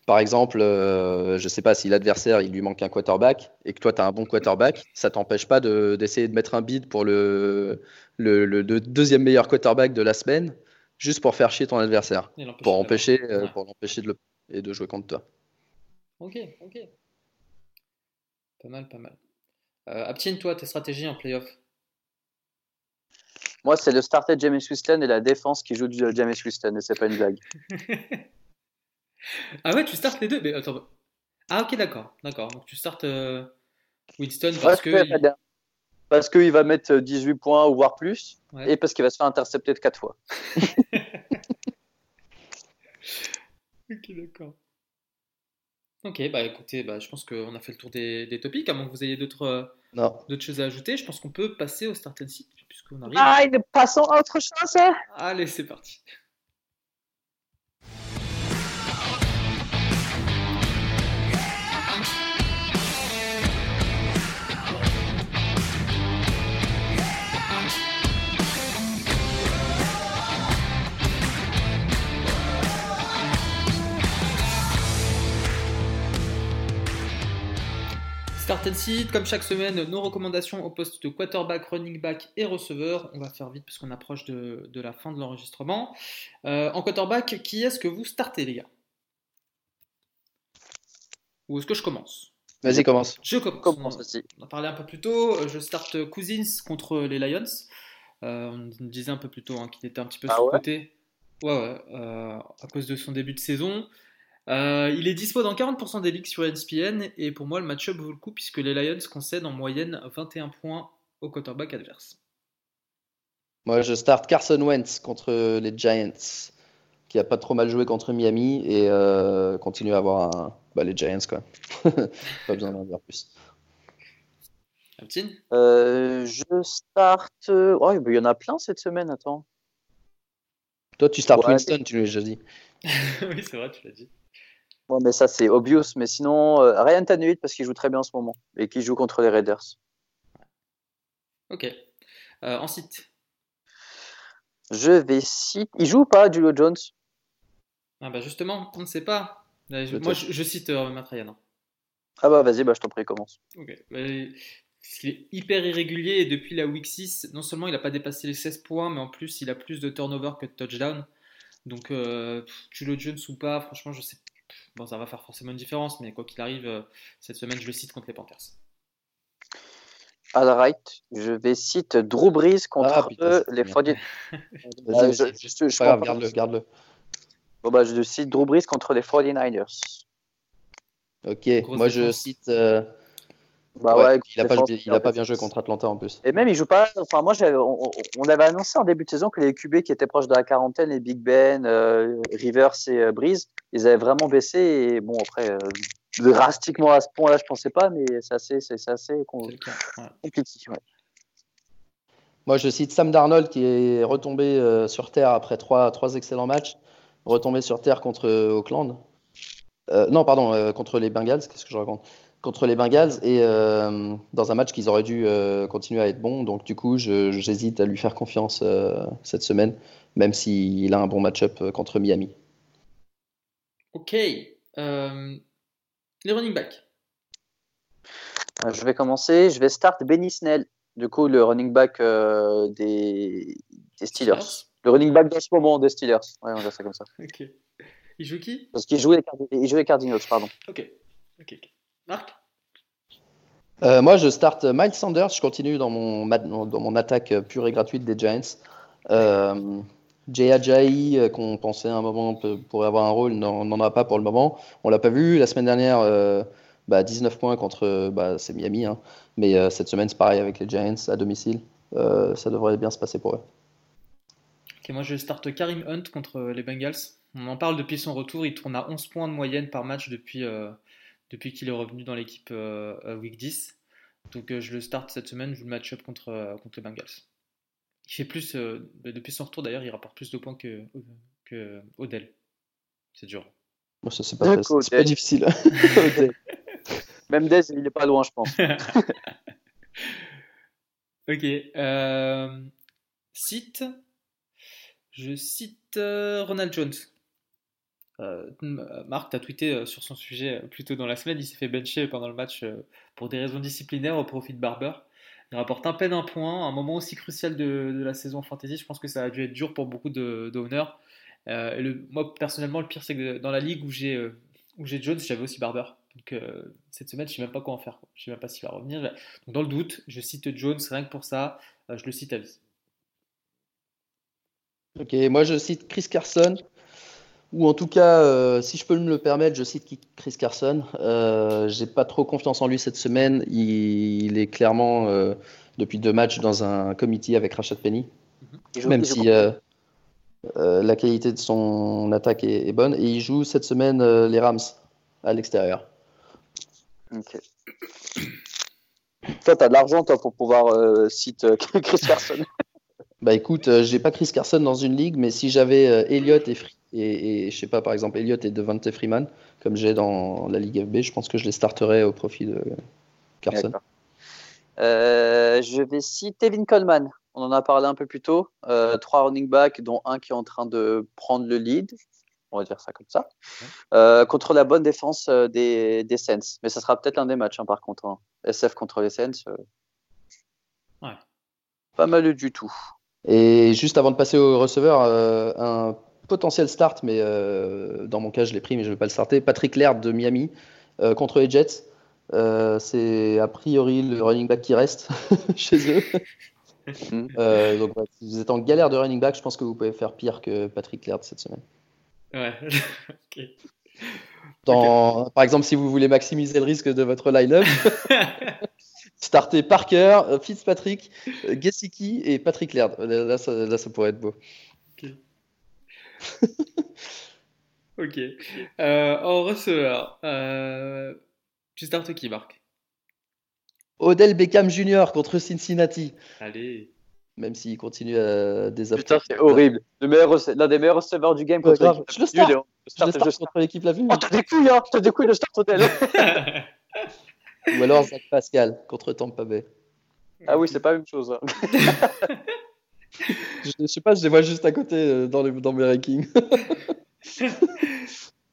Par exemple, je je sais pas si l'adversaire il lui manque un quarterback et que toi tu as un bon quarterback, ça t'empêche pas d'essayer de, mettre un bid pour le, le, deuxième meilleur quarterback de la semaine, juste pour faire chier ton adversaire, pour empêcher, pour l'empêcher de le et de jouer contre toi. Ok, ok. Pas mal, pas mal. Euh, toi, tes stratégies en playoff? Moi, c'est le starter James Winston et la défense qui joue du James Winston, et c'est pas une blague. ah ouais, tu startes les deux mais attends. Ah ok, d'accord, d'accord. Donc tu startes euh, Winston parce que... Parce qu'il va mettre 18 points ou voire plus, et parce qu'il va se faire intercepter de 4 fois. ok, d'accord. Ok, bah écoutez, bah, je pense qu'on a fait le tour des, des topics, à moins que vous ayez d'autres d'autres choses à ajouter. Je pense qu'on peut passer au start and sit, puisqu'on arrive. Ah, passons à autre chose. Hein. Allez, c'est parti. Start and comme chaque semaine, nos recommandations au poste de quarterback, running back et receveur. On va faire vite parce qu'on approche de, la fin de l'enregistrement. Euh, en quarterback, qui est-ce que vous startez, les gars? Ou est-ce que je commence? Vas-y, commence. Je commence. on, a parlé un peu plus tôt. Je starte Cousins contre les Lions. Euh, on disait un peu plus tôt hein, qu'il était un petit peu ah sous-côté. Ouais, ouais, euh, à cause de son début de saison. Euh, il est dispo dans 40% des ligues sur ESPN et pour moi le match-up vaut le coup puisque les Lions concèdent en moyenne 21 points au quarterback adverse. Moi je starte Carson Wentz contre les Giants qui a pas trop mal joué contre Miami et euh, continue à avoir un... bah, les Giants quoi. pas besoin d'en dire plus. Euh, je starte. Oh, il y en a plein cette semaine, attends. Toi, tu startes Winston, tu l'as déjà dit. oui, c'est vrai, tu l'as dit. Bon, mais ça, c'est obvious. Mais sinon, euh, Ryan Tannehill, parce qu'il joue très bien en ce moment et qu'il joue contre les Raiders. Ok. Euh, ensuite Je vais citer. Il joue ou pas, Julio Jones? Ah bah Justement, on ne sait pas. Moi, je, cite euh. Hein. Ah bah vas-y, bah, je t'en prie, commence. Ok. Bah, il est hyper irrégulier et depuis la week 6, non seulement il n'a pas dépassé les 16 points, mais en plus il a plus de turnover que de touchdown. Donc, euh, Julio Jones ou pas, franchement, je sais Bon, ça va faire forcément une différence, mais quoi qu'il arrive, euh, cette semaine, je le cite contre les Panthers. All right, je vais citer Drew Brees contre ah, les 49ers. garde-le, garde-le. Bon, bah, je cite Drew Brees contre les 49ers. Ok, moi je cite euh, bah ouais, il a, pas, bien joué contre Atlanta en plus. Et même, il joue pas. Enfin, moi, on, on, avait annoncé en début de saison que les QB qui étaient proches de la quarantaine, les Big Ben, euh, Rivers et euh, Breeze, ils avaient vraiment baissé. Et bon, après, euh, drastiquement à ce point-là, je pensais pas, mais c'est assez, c'est assez compliqué. Moi, je cite Sam Darnold qui est retombé sur terre après trois, trois excellents matchs, retombé sur terre contre Auckland. non, pardon, contre les Bengals. Qu'est-ce que je raconte? Contre les Bengals et euh, dans un match qu'ils auraient dû euh, continuer à être bons. Donc du coup, j'hésite à lui faire confiance euh, cette semaine, même s'il a un bon match-up contre Miami. Ok. les running backs. Je vais commencer. Je vais start Benny Snell. Du coup, le running back des, Steelers. Le running back dans ce moment des Steelers. Ouais, on va ça comme ça. Ok. Il joue qui? Parce qu'il joue, les Cardinals, pardon. Ok. Ok. Marc euh, moi, je starte Miles Sanders. Je continue dans mon, dans mon attaque pure et gratuite des Giants. Euh, Jay Ajayi, euh, qu'on pensait à un moment pourrait avoir un rôle, n'en a pas pour le moment. On l'a pas vu. La semaine dernière, 19 euh, bah, points contre bah, c'est Miami. Hein. Mais cette semaine, c'est pareil avec les Giants à domicile. ça devrait bien se passer pour eux. moi, je starte Karim Hunt contre les Bengals. On en parle depuis son retour. Il tourne à 11 points de moyenne par match depuis depuis qu'il est revenu dans l'équipe euh, Week 10. Donc euh, je le start cette semaine, je le match-up contre, euh, contre les Bengals. Il fait plus, bah, depuis son retour d'ailleurs, il rapporte plus de points que, que Odell. C'est dur. ça, c'est pas, pas, difficile. Même Dez, il est pas loin, je pense. ok. Euh, cite. Je cite Ronald Jones. Marc, tu as tweeté sur son sujet plus tôt dans la semaine. Il s'est fait bencher pendant le match pour des raisons disciplinaires au profit de Barber. Il rapporte un peine un point, un moment aussi crucial de, la saison fantasy. Je pense que ça a dû être dur pour beaucoup d'honneurs. Euh, moi, personnellement, le pire, c'est que dans la ligue où j'ai euh, Jones, j'avais aussi Barber. Euh, cette semaine, je ne sais même pas quoi en faire. Je ne sais même pas s'il va revenir. Dans le doute, je cite Jones, rien que pour ça, je le cite à vie. Ok, moi je cite Chris Carson, ou en tout cas, si je peux me le permettre, je cite Chris Carson. Euh, J'ai pas trop confiance en lui cette semaine. Il, est clairement, depuis deux matchs, dans un comité avec Rashad Penny. Même si euh, la qualité de son attaque est, bonne. Et il joue cette semaine euh, les Rams à l'extérieur. Ok. Toi, tu as de l'argent toi, pour pouvoir euh, citer Chris Carson. Bah écoute, j'ai pas Chris Carson dans une ligue, mais si j'avais Elliott et, et, et, je sais pas, par exemple, Elliott et Devante Freeman, comme j'ai dans la Ligue FB, je pense que je les starterais au profit de Carson. je vais citer Kevin Coleman on en a parlé un peu plus tôt. Euh, trois running backs, dont un qui est en train de prendre le lead. On va dire ça comme ça. Euh, contre la bonne défense euh, des, des Saints. Mais ça sera peut-être l'un des matchs, hein, par contre. Hein. SF contre les Saints. Ouais. Pas mal du tout. Et juste avant de passer au receveur, un potentiel start, mais dans mon cas, je l'ai pris, mais je ne vais pas le starter. Patrick Laird de Miami contre les Jets. c'est a priori le running back qui reste chez eux. Euh, donc, si vous êtes en galère de running back, je pense que vous pouvez faire pire que Patrick Laird cette semaine. Ouais, Dans, Par exemple, si vous voulez maximiser le risque de votre line-up, startez Parker, euh, Fitzpatrick, euh, Gesicki et Patrick Laird. Là, ça, là, ça pourrait être beau. Ok. ok. en receveur, tu startes qui, Marc? Odell Beckham Jr. contre Cincinnati. Allez. Même s'il continue à désappuyer. Putain, c'est horrible. L'un des meilleurs receveurs du game contre l'équipe. Je le start. Je le start contre l'équipe la vue. Oh, t'as des couilles, hein T'as des couilles de start Odell. Ou alors Zach Pascal contre Tampa Bay. Ah oui, c'est pas la même chose. Hein. je, sais pas, je les vois juste à côté euh, dans, les, dans mes rankings.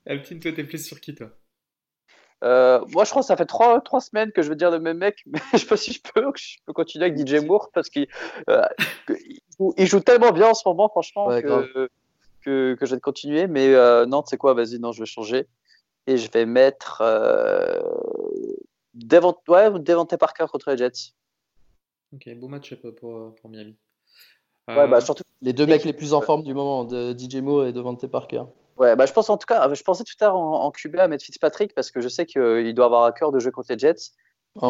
Alpine, toi, t'es plus sur qui, toi? Euh, moi, je crois que ça fait trois, trois semaines que je veux dire le même mec, mais je sais pas si je peux, je peux continuer avec DJ Moore parce qu'il euh, il joue tellement bien en ce moment, franchement, que, que, que, je vais continuer. Mais euh, non, tu sais quoi, vas-y, non, je vais changer. Et je vais mettre euh, Devant, ouais, Devante Parker contre les Jets. Ok, beau match pour, pour Miami. Ouais, bah, surtout les deux mecs les plus en forme du moment, de DJ Moore et Devante Parker. Ouais, bah, je pense en tout cas, je pensais tout à l'heure en, en, QB à mettre Fitzpatrick parce que je sais qu'il doit avoir à cœur de jouer contre les Jets.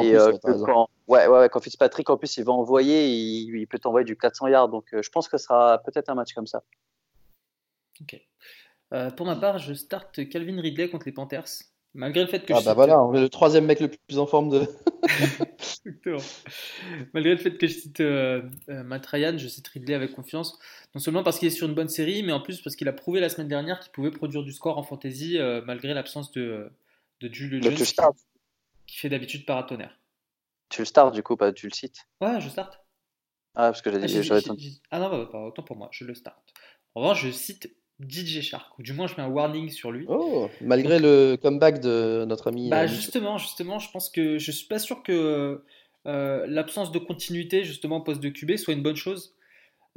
et euh, quand, ouais, ouais, quand Fitzpatrick en plus il va envoyer, il, peut t'envoyer du 400 yards. Donc euh, je pense que ce sera peut-être un match comme ça. Ok. Euh, pour ma part, je starte Calvin Ridley contre les Panthers. Malgré le fait que ah bah voilà, on est le troisième mec le plus en forme de. Malgré le fait que je cite euh, euh, Matt Ryan, je cite Ridley avec confiance. Non seulement parce qu'il est sur une bonne série, mais en plus parce qu'il a prouvé la semaine dernière qu'il pouvait produire du score en fantasy euh, malgré l'absence de, de Jules Jones qui, qui, fait d'habitude paratonnerre. Tu le starts du coup, pas tu le cites Ouais, je starte. Ah, parce que j'ai dit. Ah, ah non, bah, autant pour moi, je le start. En revanche, je cite DJ Shark, ou du moins je mets un warning sur lui. Oh, malgré le comeback de notre ami. Bah justement, justement, je pense que je suis pas sûr que euh, l'absence de continuité justement au poste de QB soit une bonne chose.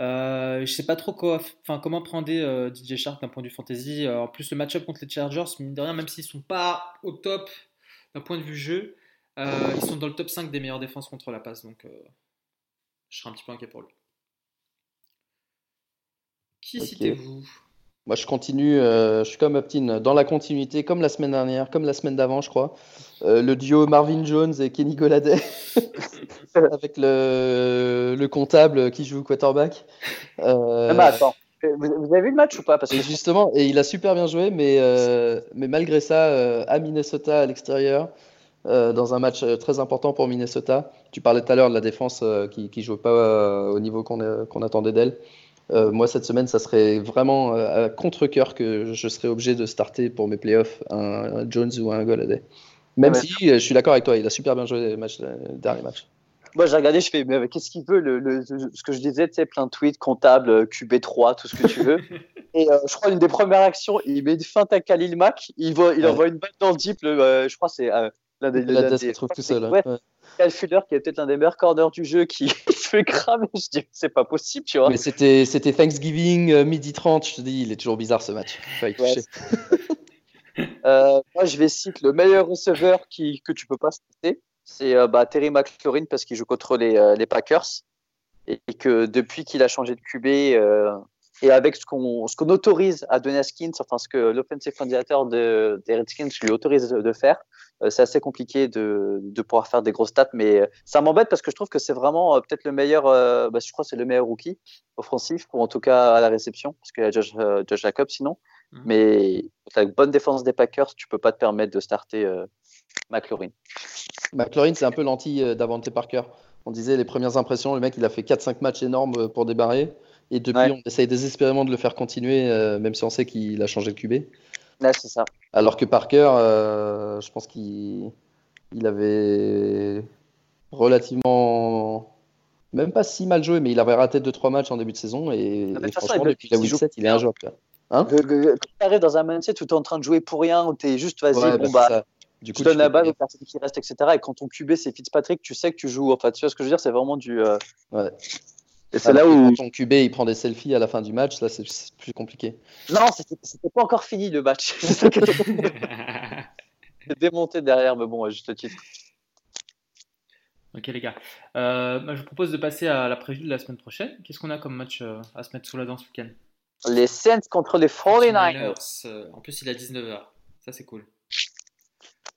Euh, je sais pas trop quoi, enfin comment prendre euh, DJ Shark d'un point de vue fantasy. en plus le match-up contre les Chargers, mine de rien, même s'ils sont pas au top d'un point de vue jeu, ils sont dans le top 5 des meilleures défenses contre la passe, donc je serais un petit peu inquiet pour lui. Qui citez-vous? Moi, je continue, euh, je suis comme Uptin, dans la continuité, comme la semaine dernière, comme la semaine d'avant, je crois. Euh, le duo Marvin Jones et Kenny Goladay, avec le, le, comptable qui joue quarterback. Euh... Ah, attends, vous avez vu le match ou pas? Parce que... justement, et il a super bien joué, mais, euh, mais malgré ça, à Minnesota, à l'extérieur, dans un match très important pour Minnesota, tu parlais tout à l'heure de la défense qui ne jouait pas au niveau qu'on attendait d'elle. Euh, moi, cette semaine, ça serait vraiment euh, à contre-coeur que je serais obligé de starter pour mes playoffs un, Jones ou un Goladay. Même si euh, je suis d'accord avec toi, il a super bien joué les matchs, le dernier match. Moi, j'ai regardé, je fais, mais qu'est-ce qu'il veut le, Ce que je disais, tu sais, plein de tweets, comptable, QB3, tout ce que tu veux. Et euh, je crois une des premières actions, il met une feinte à Khalil Mack, il, voit, il Ouais. envoie une balle dans le le, euh, je crois que c'est euh, l'un des. La se trouve tout seul. ouais. Kyle Fuller, qui est peut-être l'un des meilleurs corners du jeu, qui se fait cramer. Je dis, c'est pas possible, tu vois. Mais c'était c'était Thanksgiving, euh, midi 30. Je te dis, il est toujours bizarre ce match. Ouais. Euh, moi, je vais citer le meilleur receveur qui, que tu peux pas citer. C'est euh, bah, Terry McLaurin parce qu'il joue contre les, euh, les Packers. Et que depuis qu'il a changé de QB, et avec ce qu'on ce qu'on autorise à donner à Skins, enfin ce que l'offensive coordinator de, des Redskins lui autorise de, faire, c'est assez compliqué de, de pouvoir faire des grosses stats. Mais euh, ça m'embête parce que je trouve que c'est vraiment euh, peut-être le meilleur, euh, bah, je crois que c'est le meilleur rookie offensif, ou en tout cas à la réception, parce qu'il y a Josh, euh, Josh Jacobs sinon. Mhm. Mais avec la bonne défense des Packers, tu peux pas te permettre de starter euh, McLaurin. McLaurin, c'est un peu l'anti euh, Davante Parker. On disait les premières impressions, le mec, il a fait 4-5 matchs énormes euh, pour débarrer. Et depuis, Ouais. on essaye désespérément de le faire continuer, euh, même si on sait qu'il a changé de QB. Là, c'est ça. Alors que Parker, euh, je pense qu'il il avait relativement. Même pas si mal joué, mais il avait raté 2-3 matchs en début de saison. Et, Ah, et de toute façon, franchement, depuis la il week joue 7, il est un joueur. quoi. Hein Quand tu arrives dans un mindset où tu es en train de jouer pour rien, où tu es juste, vas-y, Ouais, bah, bon, bah. Du tu donnes la payer. aux personnes qui restent, etc. Et quand ton QB c'est Fitzpatrick, tu sais que tu joues. Enfin, tu vois ce que je veux dire, c'est vraiment du. euh, Ouais. Et c'est là où. quand ton QB il prend des selfies à la fin du match, là c'est plus compliqué. Non, c'était pas encore fini le match. C'est démonté derrière, mais bon, à juste titre. Ok les gars, Euh, bah, je vous propose de passer à la preview de la semaine prochaine. Qu'est-ce qu'on a comme match euh, à se mettre sous la dent ce week-end? Les Saints contre les 49ers. Niners, euh, En plus il est à 19h, ça c'est cool.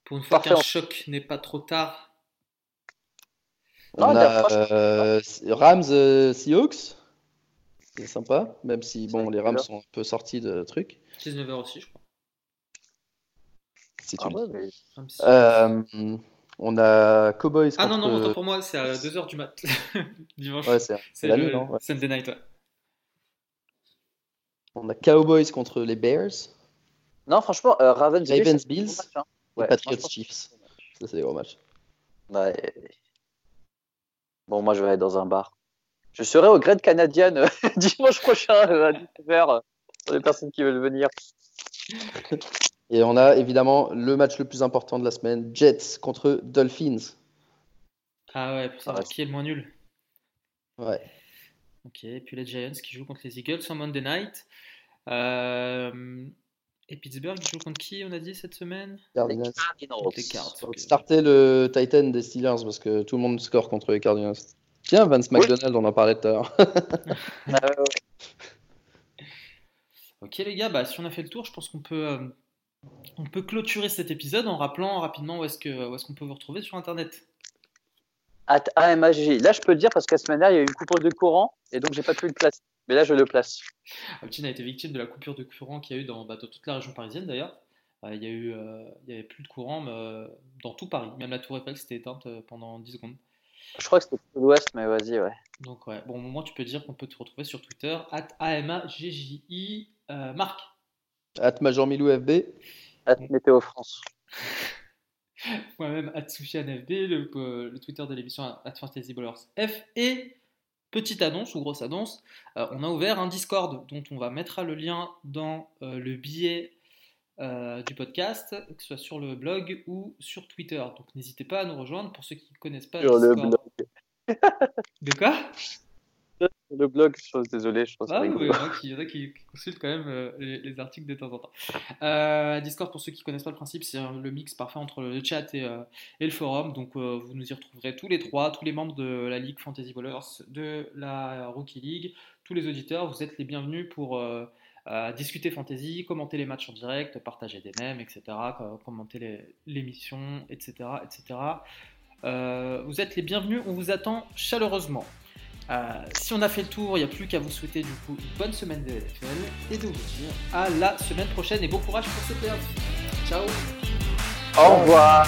Pour une fois qu'un choc n'est pas trop tard. On a euh, Rams euh, Seahawks, c'est sympa, même si bon C'est les Rams sont un peu sortis de trucs. 19h aussi je crois. Si tu Ah ouais, dis. mais- Euh, on a Cowboys Ah non, non, autant pour moi, c'est à 2h du mat. Dimanche. Ouais, c'est c'est la le nuit, non Ouais. Sunday night, ouais. On a Cowboys contre les Bears, Non, franchement, euh, Ravens, c'est Bills, match, hein. et Ouais, Patriots Chiefs. Ça c'est des gros matchs. Ouais. Bon, moi, je vais aller dans un bar. Je serai au Great Canadian euh, dimanche prochain à 19h euh, pour les personnes qui veulent venir. Et on a évidemment le match le plus important de la semaine, Jets contre Dolphins. Ah ouais, pour savoir Ouais. qui est le moins nul. Ouais. Ok, et puis les Giants qui jouent contre les Eagles en Monday night. Euh, Et Pittsburgh joue contre qui, on a dit, cette semaine? Cardinals. Cardinals. Les Cards. Donc, ok. starter le Titan des Steelers parce que tout le monde score contre les Cardinals. Tiens, Vance Oui. McDonald, on en parlait tout à l'heure. Euh, Ok les gars, bah, si on a fait le tour, je pense qu'on peut, euh, on peut clôturer cet épisode en rappelant rapidement où est-ce que, où est-ce qu'on peut vous retrouver sur Internet. at AMAG. Là, je peux le dire parce qu'à ce moment-là, il y a eu une coupure de courant et donc j'ai pas pu le placer. Mais là, je le place. Alpine a été victime de la coupure de courant qu'il y a eu dans, bah, dans toute la région parisienne d'ailleurs. Euh, il y a eu, euh, il y avait plus de courant mais, euh, dans tout Paris. Même la Tour Eiffel s'était éteinte euh, pendant 10 secondes. Je crois que c'était tout l'ouest, mais vas-y, ouais. Donc ouais, bon, au moment tu peux dire qu'on peut te retrouver sur Twitter, at AMAGJI euh, Marc. At Major Milou FB. At Météo France. Moi-même, at SushianFB, le, euh, le Twitter de l'émission at Fantasy Ballers F. Et petite annonce ou grosse annonce, euh, on a ouvert un Discord dont on va mettre le lien dans euh, le billet euh, du podcast, que ce soit sur le blog ou sur Twitter. Donc n'hésitez pas à nous rejoindre pour ceux qui ne connaissent pas Sur le Discord. blog. De quoi? Le blog, je suis désolé, je pense Ah oui, il y en a qui, consultent quand même euh, les, les articles de temps en temps. Euh, Discord, pour ceux qui ne connaissent pas le principe, c'est le mix parfait entre le chat et, euh, et le forum. Donc vous nous y retrouverez tous les trois, tous les membres de la Ligue Fantasy Ballers, de la Rookie League, tous les auditeurs. Vous êtes les bienvenus pour euh, discuter fantasy, commenter les matchs en direct, partager des mèmes, etc., co- commenter l'émission, etc., etc. Euh, vous êtes les bienvenus, on vous attend chaleureusement. Euh, si on a fait le tour, il n'y a plus qu'à vous souhaiter du coup une bonne semaine de NFL et de vous dire à la semaine prochaine et bon courage pour ce playoff. Ciao Au revoir.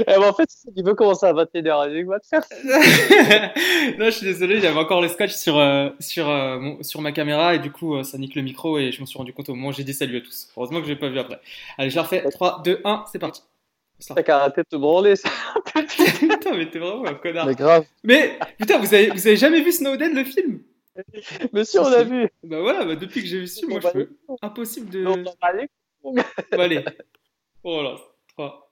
Eh ben, en fait, il veut commencer à 21h. Il va te faire. non, je suis désolé, j'avais encore le scotch sur, euh, sur, euh, mon- sur ma caméra et du coup, euh, ça nique le micro et je me suis rendu compte au moment où j'ai dit salut à tous. Heureusement que je l'ai pas vu après. Allez, je la refais. 3, 2, 1, c'est parti. T'as qu'à arrêter de te branler. ça. putain, mais t'es vraiment un connard. Mais grave. Mais putain, vous avez, vous avez jamais vu Snowden le film? Mais si, on l'a vu. Bah voilà, bah depuis que j'ai vu ce film, moi je peux. Impossible de. On va aller. Bon, allez. Oh là, 3,